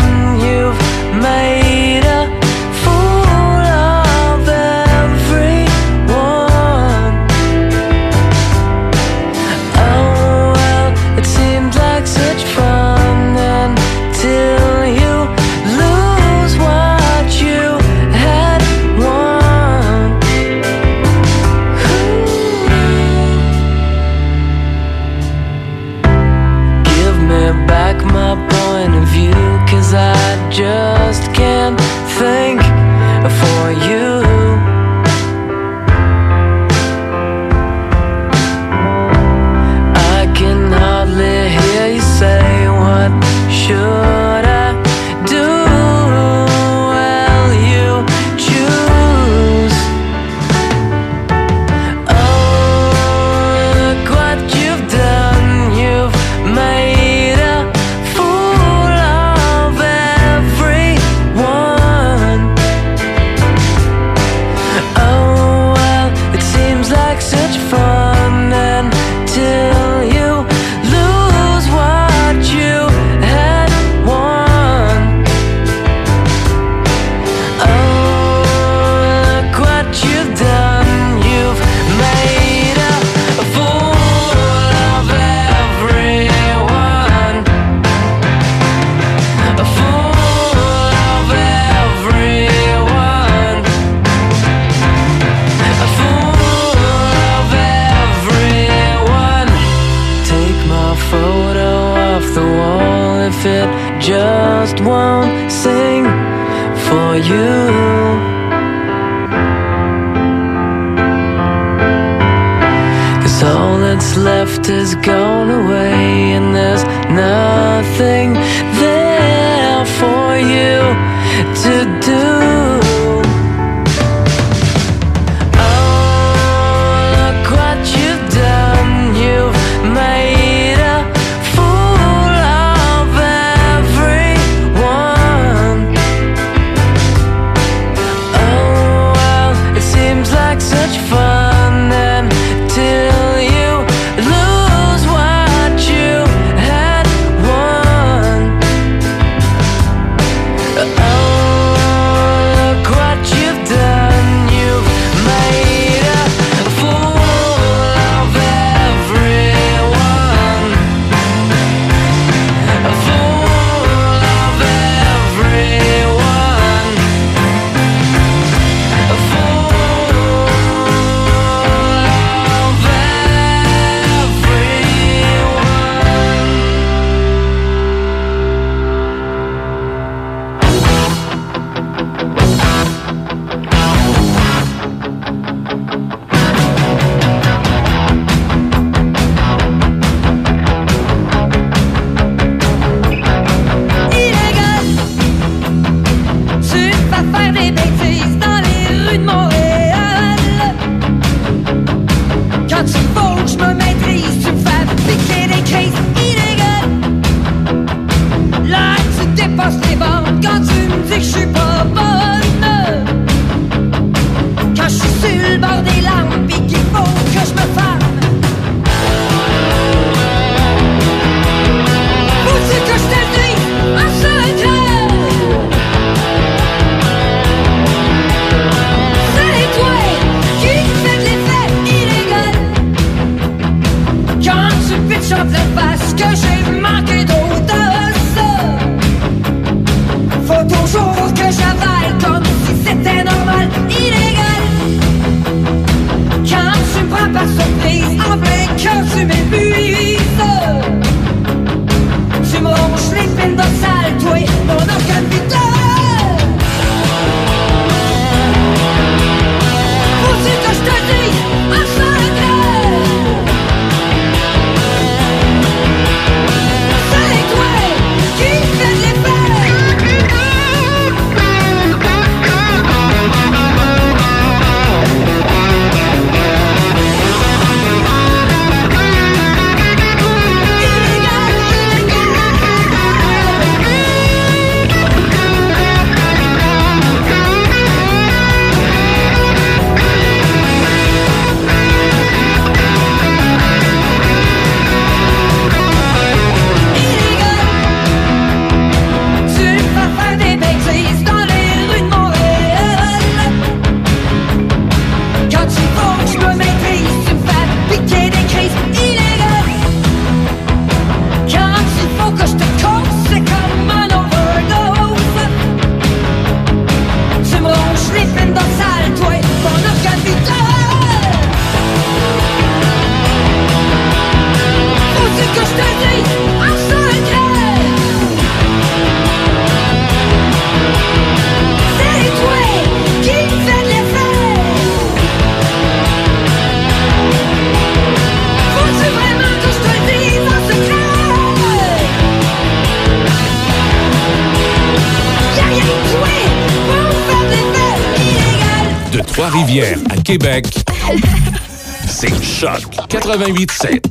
88.7.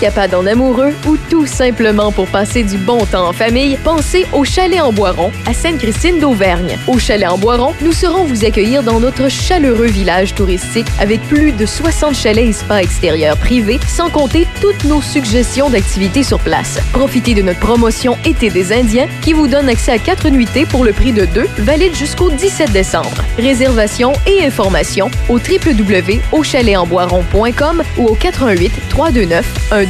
Escapade en amoureux ou tout simplement pour passer du bon temps en famille, pensez au Chalet en Boiron à Sainte-Christine d'Auvergne. Au Chalet en Boiron, nous saurons vous accueillir dans notre chaleureux village touristique avec plus de 60 chalets et spas extérieurs privés, sans compter toutes nos suggestions d'activités sur place. Profitez de notre promotion Été des Indiens qui vous donne accès à 4 nuitées pour le prix de 2, valide jusqu'au 17 décembre. Réservation et informations au www.auchaletsenboiron.com ou au 88 329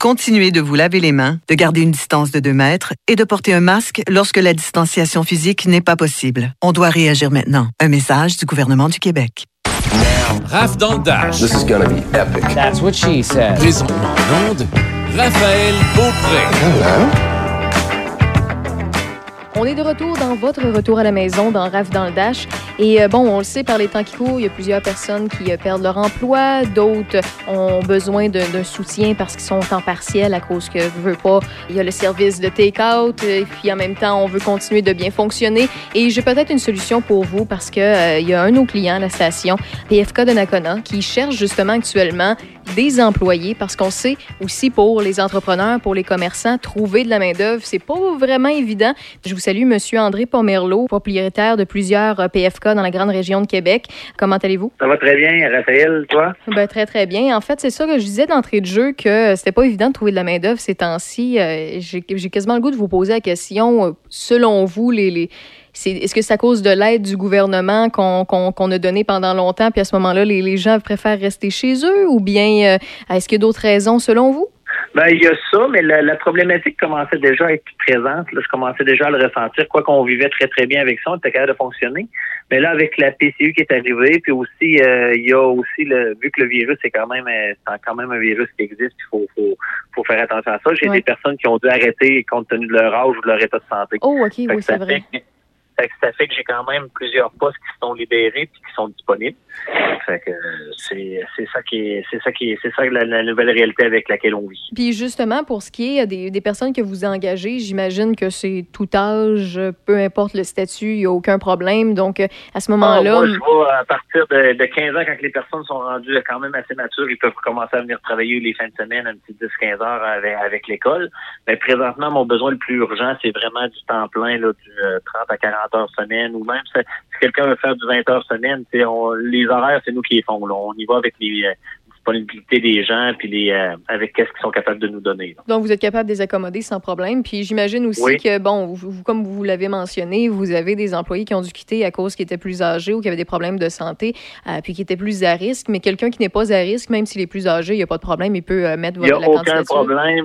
Continuez de vous laver les mains, de garder une distance de 2 mètres et de porter un masque lorsque la distanciation physique n'est pas possible. On doit réagir maintenant. Un message du gouvernement du Québec. Raph dans le Dash. This is gonna be epic. That's what she said. Présentement en onde, Raphaël Beaupré. On est de retour dans votre retour à la maison dans RAF dans le Dash. Et euh, bon, on le sait, par les temps qui courent, il y a plusieurs personnes qui euh, perdent leur emploi, d'autres ont besoin d'un soutien parce qu'ils sont en partiel à cause que, veut pas, il y a le service de take-out, euh, et puis en même temps, on veut continuer de bien fonctionner. Et j'ai peut-être une solution pour vous parce que il y a un de nos clients, la station PFK de Nakona, qui cherche justement actuellement des employés parce qu'on sait aussi pour les entrepreneurs, pour les commerçants, trouver de la main-d'œuvre, c'est pas vraiment évident. Vous salue, Monsieur André Pomerleau, propriétaire de plusieurs euh, PFK dans la grande région de Québec. Comment allez-vous? Ça va très bien, Raphaël, toi? Ben, très, très bien. En fait, c'est ça que je disais d'entrée de jeu que euh, c'était pas évident de trouver de la main-d'œuvre ces temps-ci. Euh, J'ai quasiment le goût de vous poser la question, selon vous, les. est-ce que c'est à cause de l'aide du gouvernement qu'on a donné pendant longtemps, puis à ce moment-là, les, les gens préfèrent rester chez eux, ou bien euh, est-ce qu'il y a d'autres raisons selon vous? Ben, il y a ça, mais la, la problématique commençait déjà à être présente. Là, je commençais déjà à le ressentir, quoi qu'on vivait très, très bien avec ça, on était capable de fonctionner. Mais là, avec la PCU qui est arrivée, puis aussi, euh, il y a aussi, le, vu que le virus, c'est quand même euh, c'est quand même un virus qui existe, il faut, faut, faut faire attention à ça. J'ai Ouais. des personnes qui ont dû arrêter compte tenu de leur âge ou de leur état de santé. Oh, OK, oui, c'est vrai. fait que- fait que ça fait que j'ai quand même plusieurs postes qui sont libérés puis qui sont disponibles. Fait que euh, c'est ça qui est c'est ça qui est c'est ça la, la nouvelle réalité avec laquelle on vit. Puis justement, pour ce qui est des, des personnes que vous engagez, j'imagine que c'est tout âge, peu importe le statut, il n'y a aucun problème. Donc, euh, à ce Ah, moment-là, moi, je vois à partir de, de 15 ans, quand les personnes sont rendues quand même assez matures, ils peuvent commencer à venir travailler les fins de semaine un petit 10-15 heures avec, avec l'école. Mais présentement, mon besoin le plus urgent, c'est vraiment du temps plein, là, du euh, 30 à 40 heures semaine, ou même quelqu'un veut faire du 20 heures semaine, on- les horaires, c'est nous qui les font. Là. On y va avec les euh, disponibilités des gens, puis les euh, avec qu'est-ce qu'ils sont capables de nous donner. là. donc vous êtes capable de les accommoder sans problème. Puis j'imagine aussi Oui. que, bon, vous, vous- comme vous l'avez mentionné, vous avez des employés qui ont dû quitter à cause qu'ils étaient plus âgés ou qui avaient des problèmes de santé, euh, puis qui étaient plus à risque. Mais quelqu'un qui n'est pas à risque, même s'il est plus âgé, il n'y a pas de problème, il peut mettre Il n'y a votre- la aucun candidature. problème.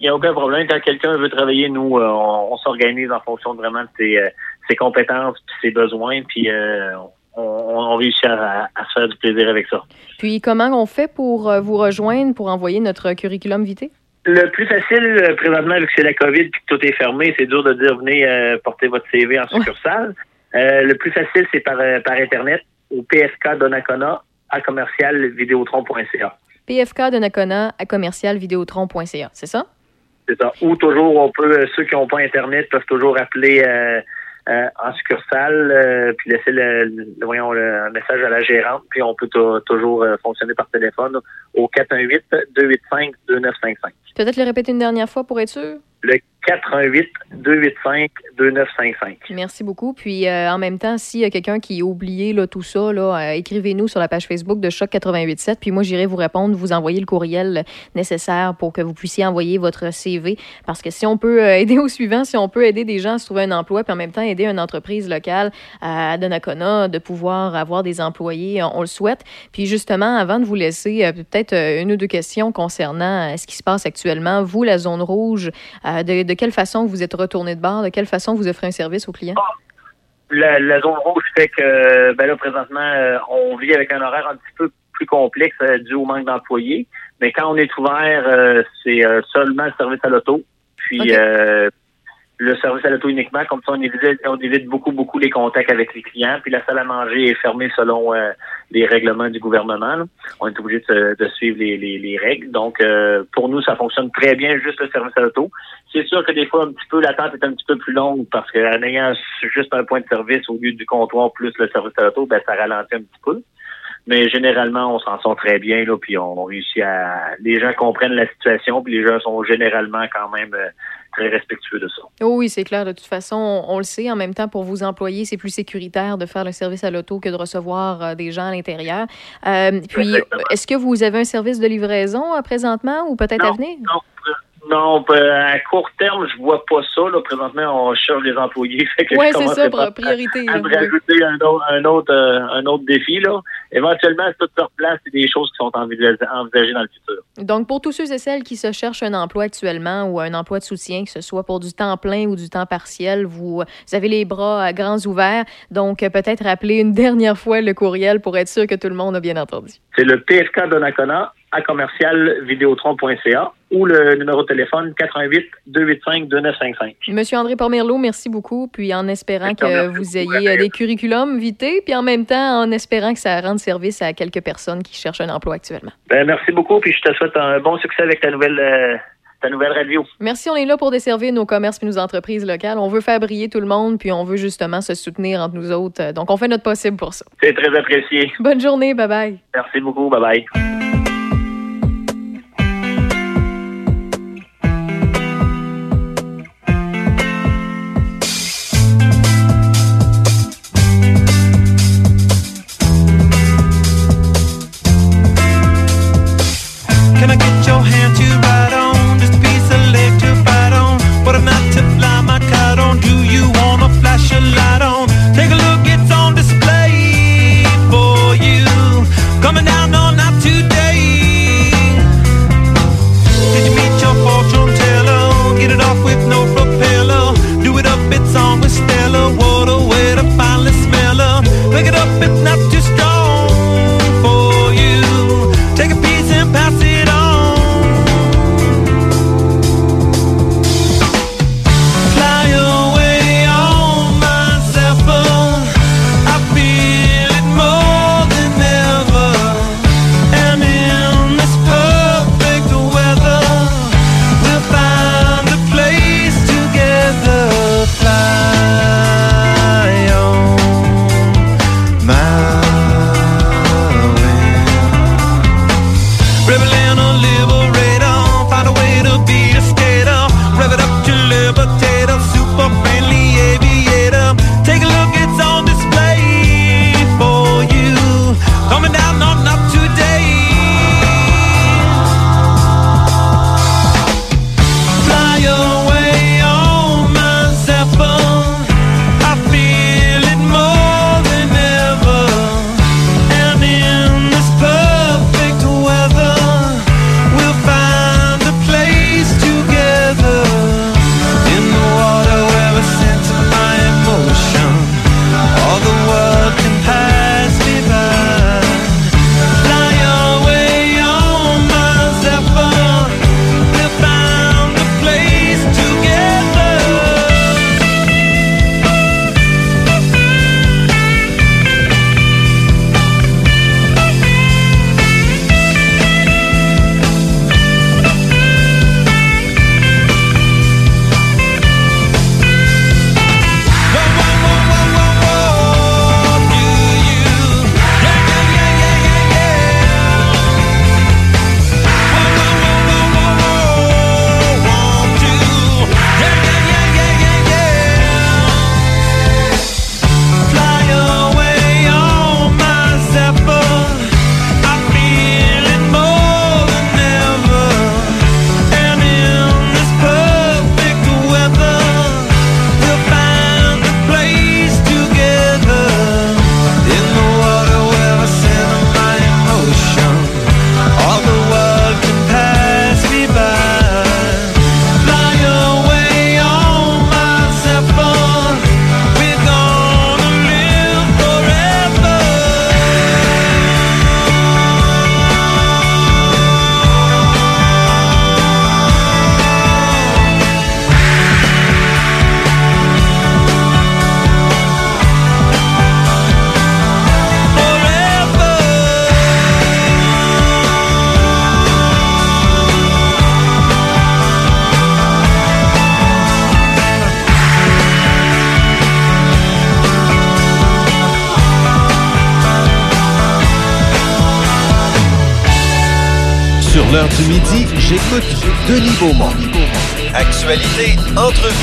Il n'y a aucun problème. Quand quelqu'un veut travailler, nous, euh, on, on s'organise en fonction de vraiment de ses, euh, ses compétences puis ses besoins, puis euh, on, on réussit à, à se faire du plaisir avec ça. Puis comment on fait pour euh, vous rejoindre, pour envoyer notre curriculum vitae? Le plus facile, euh, présentement, vu que c'est la COVID et que tout est fermé, c'est dur de dire venez euh, porter votre CV en succursale. Euh, le plus facile, c'est par, par Internet au PSK Donnacona à commercial vidéotron.ca. PFK de Nakona à commercialvidéotron.ca, c'est ça? C'est ça. Ou toujours, on peut, ceux qui n'ont pas Internet peuvent toujours appeler euh, euh, en succursale, euh, puis laisser le, le- voyons, le, un message à la gérante, puis on peut tou- toujours euh, fonctionner par téléphone au 418-285-2955. Peut-être le répéter une dernière fois pour être sûr? Le 418-285-2955. Merci beaucoup. Puis euh, en même temps, s'il y a quelqu'un qui a oublié là, tout ça, là, euh, écrivez-nous sur la page Facebook de Choc 887. Puis moi, j'irai vous répondre, vous envoyer le courriel nécessaire pour que vous puissiez envoyer votre CV. Parce que si on peut euh, <laughs> aider au suivant, si on peut aider des gens à se trouver un emploi, puis en même temps aider une entreprise locale à Donnacona de pouvoir avoir des employés, on, on le souhaite. Puis justement, avant de vous laisser, peut-être une ou deux questions concernant ce qui se passe actuellement. Vous, la zone rouge, euh, de, de quelle façon vous êtes retourné de bord? De quelle façon vous offrez un service aux clients? La, la zone rouge fait que, ben là, présentement, euh, on vit avec un horaire un petit peu plus complexe euh, dû au manque d'employés. Mais quand on est ouvert, euh, c'est euh, seulement le service à l'auto. Puis. Le service à l'auto uniquement, comme ça, on évite, on évite beaucoup, beaucoup les contacts avec les clients. Puis la salle à manger est fermée selon euh, les règlements du gouvernement. là. On est obligé de, de suivre les, les- les règles. Donc, euh, pour nous, ça fonctionne très bien, juste le service à l'auto. C'est sûr que des fois, un petit peu, l'attente est un petit peu plus longue parce qu'en ayant juste un point de service au lieu du comptoir plus le service à l'auto, ben, ça ralentit un petit peu. Mais généralement, on s'en sort très bien, là, puis on réussit à... Les gens comprennent la situation, puis les gens sont généralement quand même euh, très respectueux de ça. Oh oui, c'est clair. De toute façon, on, on le sait. En même temps, pour vous employés, c'est plus sécuritaire de faire le service à l'auto que de recevoir euh, des gens à l'intérieur. Euh, puis, est-ce que vous avez un service de livraison présentement ou peut-être à venir? Non, non, euh, à court terme, je vois pas ça. Là. Présentement, on cherche des employés. <laughs> Je c'est ça, pour priorité, À là, me oui. rajouter un autre, un autre, euh, un autre défi. Là. Éventuellement, si tout se replace, c'est des choses qui sont envisagées, envisagées dans le futur. Donc, pour tous ceux et celles qui se cherchent un emploi actuellement ou un emploi de soutien, que ce soit pour du temps plein ou du temps partiel, vous, vous avez les bras grands ouverts. Donc, peut-être rappeler une <laughs> dernière fois le courriel pour être sûr que tout le monde a bien entendu. C'est le PSK Donnacona à commercial vidéotron.ca ou le numéro de téléphone 88 285 2955. Monsieur André Pomerleau, merci beaucoup. Puis en espérant que vous ayez euh, des curriculums vités, puis en même temps en espérant que ça rende service à quelques personnes qui cherchent un emploi actuellement. Ben, merci beaucoup, puis je te souhaite un bon succès avec ta nouvelle, euh, ta nouvelle radio. Merci, on est là pour desservir nos commerces et nos entreprises locales. On veut faire briller tout le monde, puis on veut justement se soutenir entre nous autres. Donc, on fait notre possible pour ça. C'est très apprécié. Bonne journée, bye bye. Merci beaucoup. Bye bye.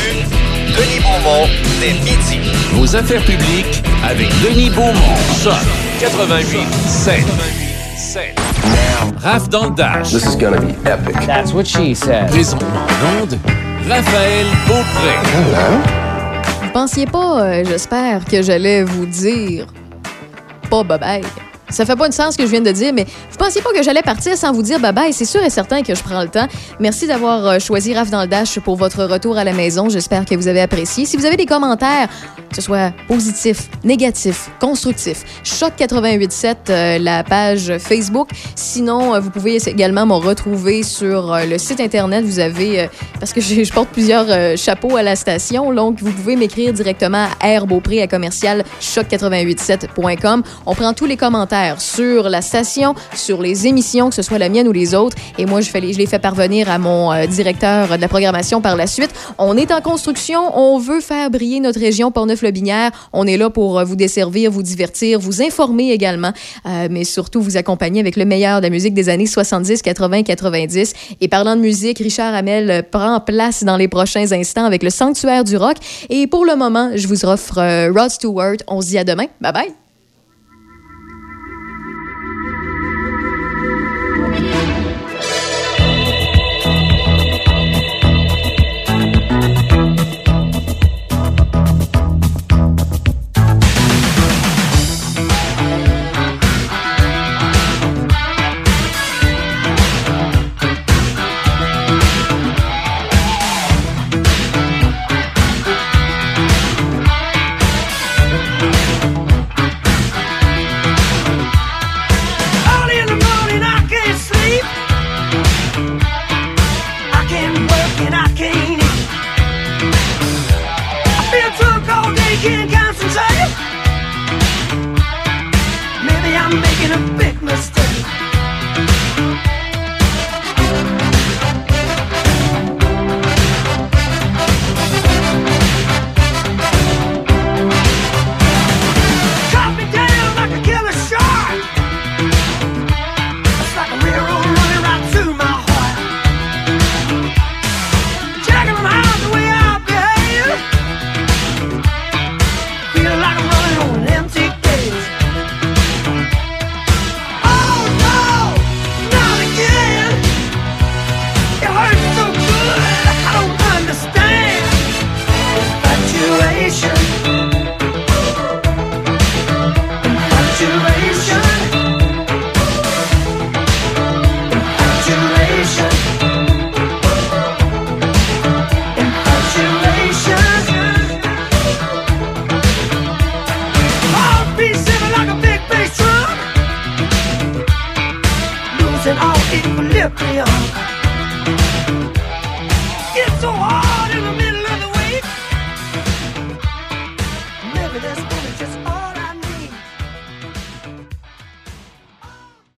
Denis Beaumont, dès midi. Vos affaires publiques avec Denis Beaumont. Choc 88 7. Raph dans le Dash. This is gonna be epic. That's what she said. Présentement en onde, Raphaël Beaupré. Vous pensiez pas, euh, j'espère, que j'allais vous dire pas bye-bye. Ça fait pas de sens ce que je viens de dire, mais vous pensiez pas que j'allais partir sans vous dire bye-bye. C'est sûr et certain que je prends le temps. Merci d'avoir euh, choisi Raph dans le Dash pour votre retour à la maison. J'espère que vous avez apprécié. Si vous avez des commentaires, que ce soit positifs, négatifs, constructifs, Choc 887, euh, la page Facebook. Sinon, euh, vous pouvez également me retrouver sur le site Internet. Vous avez, parce que je, porte plusieurs chapeaux à la station, donc vous pouvez m'écrire directement à rbeaupré à commercial choc887.com. On prend tous les commentaires sur la station, sur les émissions, que ce soit la mienne ou les autres. Et moi, je, fais les- fais parvenir à mon euh, directeur de la programmation par la suite. On est en construction. On veut faire briller notre région Portneuf-Lobinière. On est là pour euh, vous desservir, vous divertir, vous informer également, euh, mais surtout vous accompagner avec le meilleur de la musique des années 70, 80, 90. Et parlant de musique, Richard Hamel prend place dans les prochains instants avec le Sanctuaire du rock. Et pour le moment, je vous offre euh, Rod Stewart. On se dit à demain. Bye bye.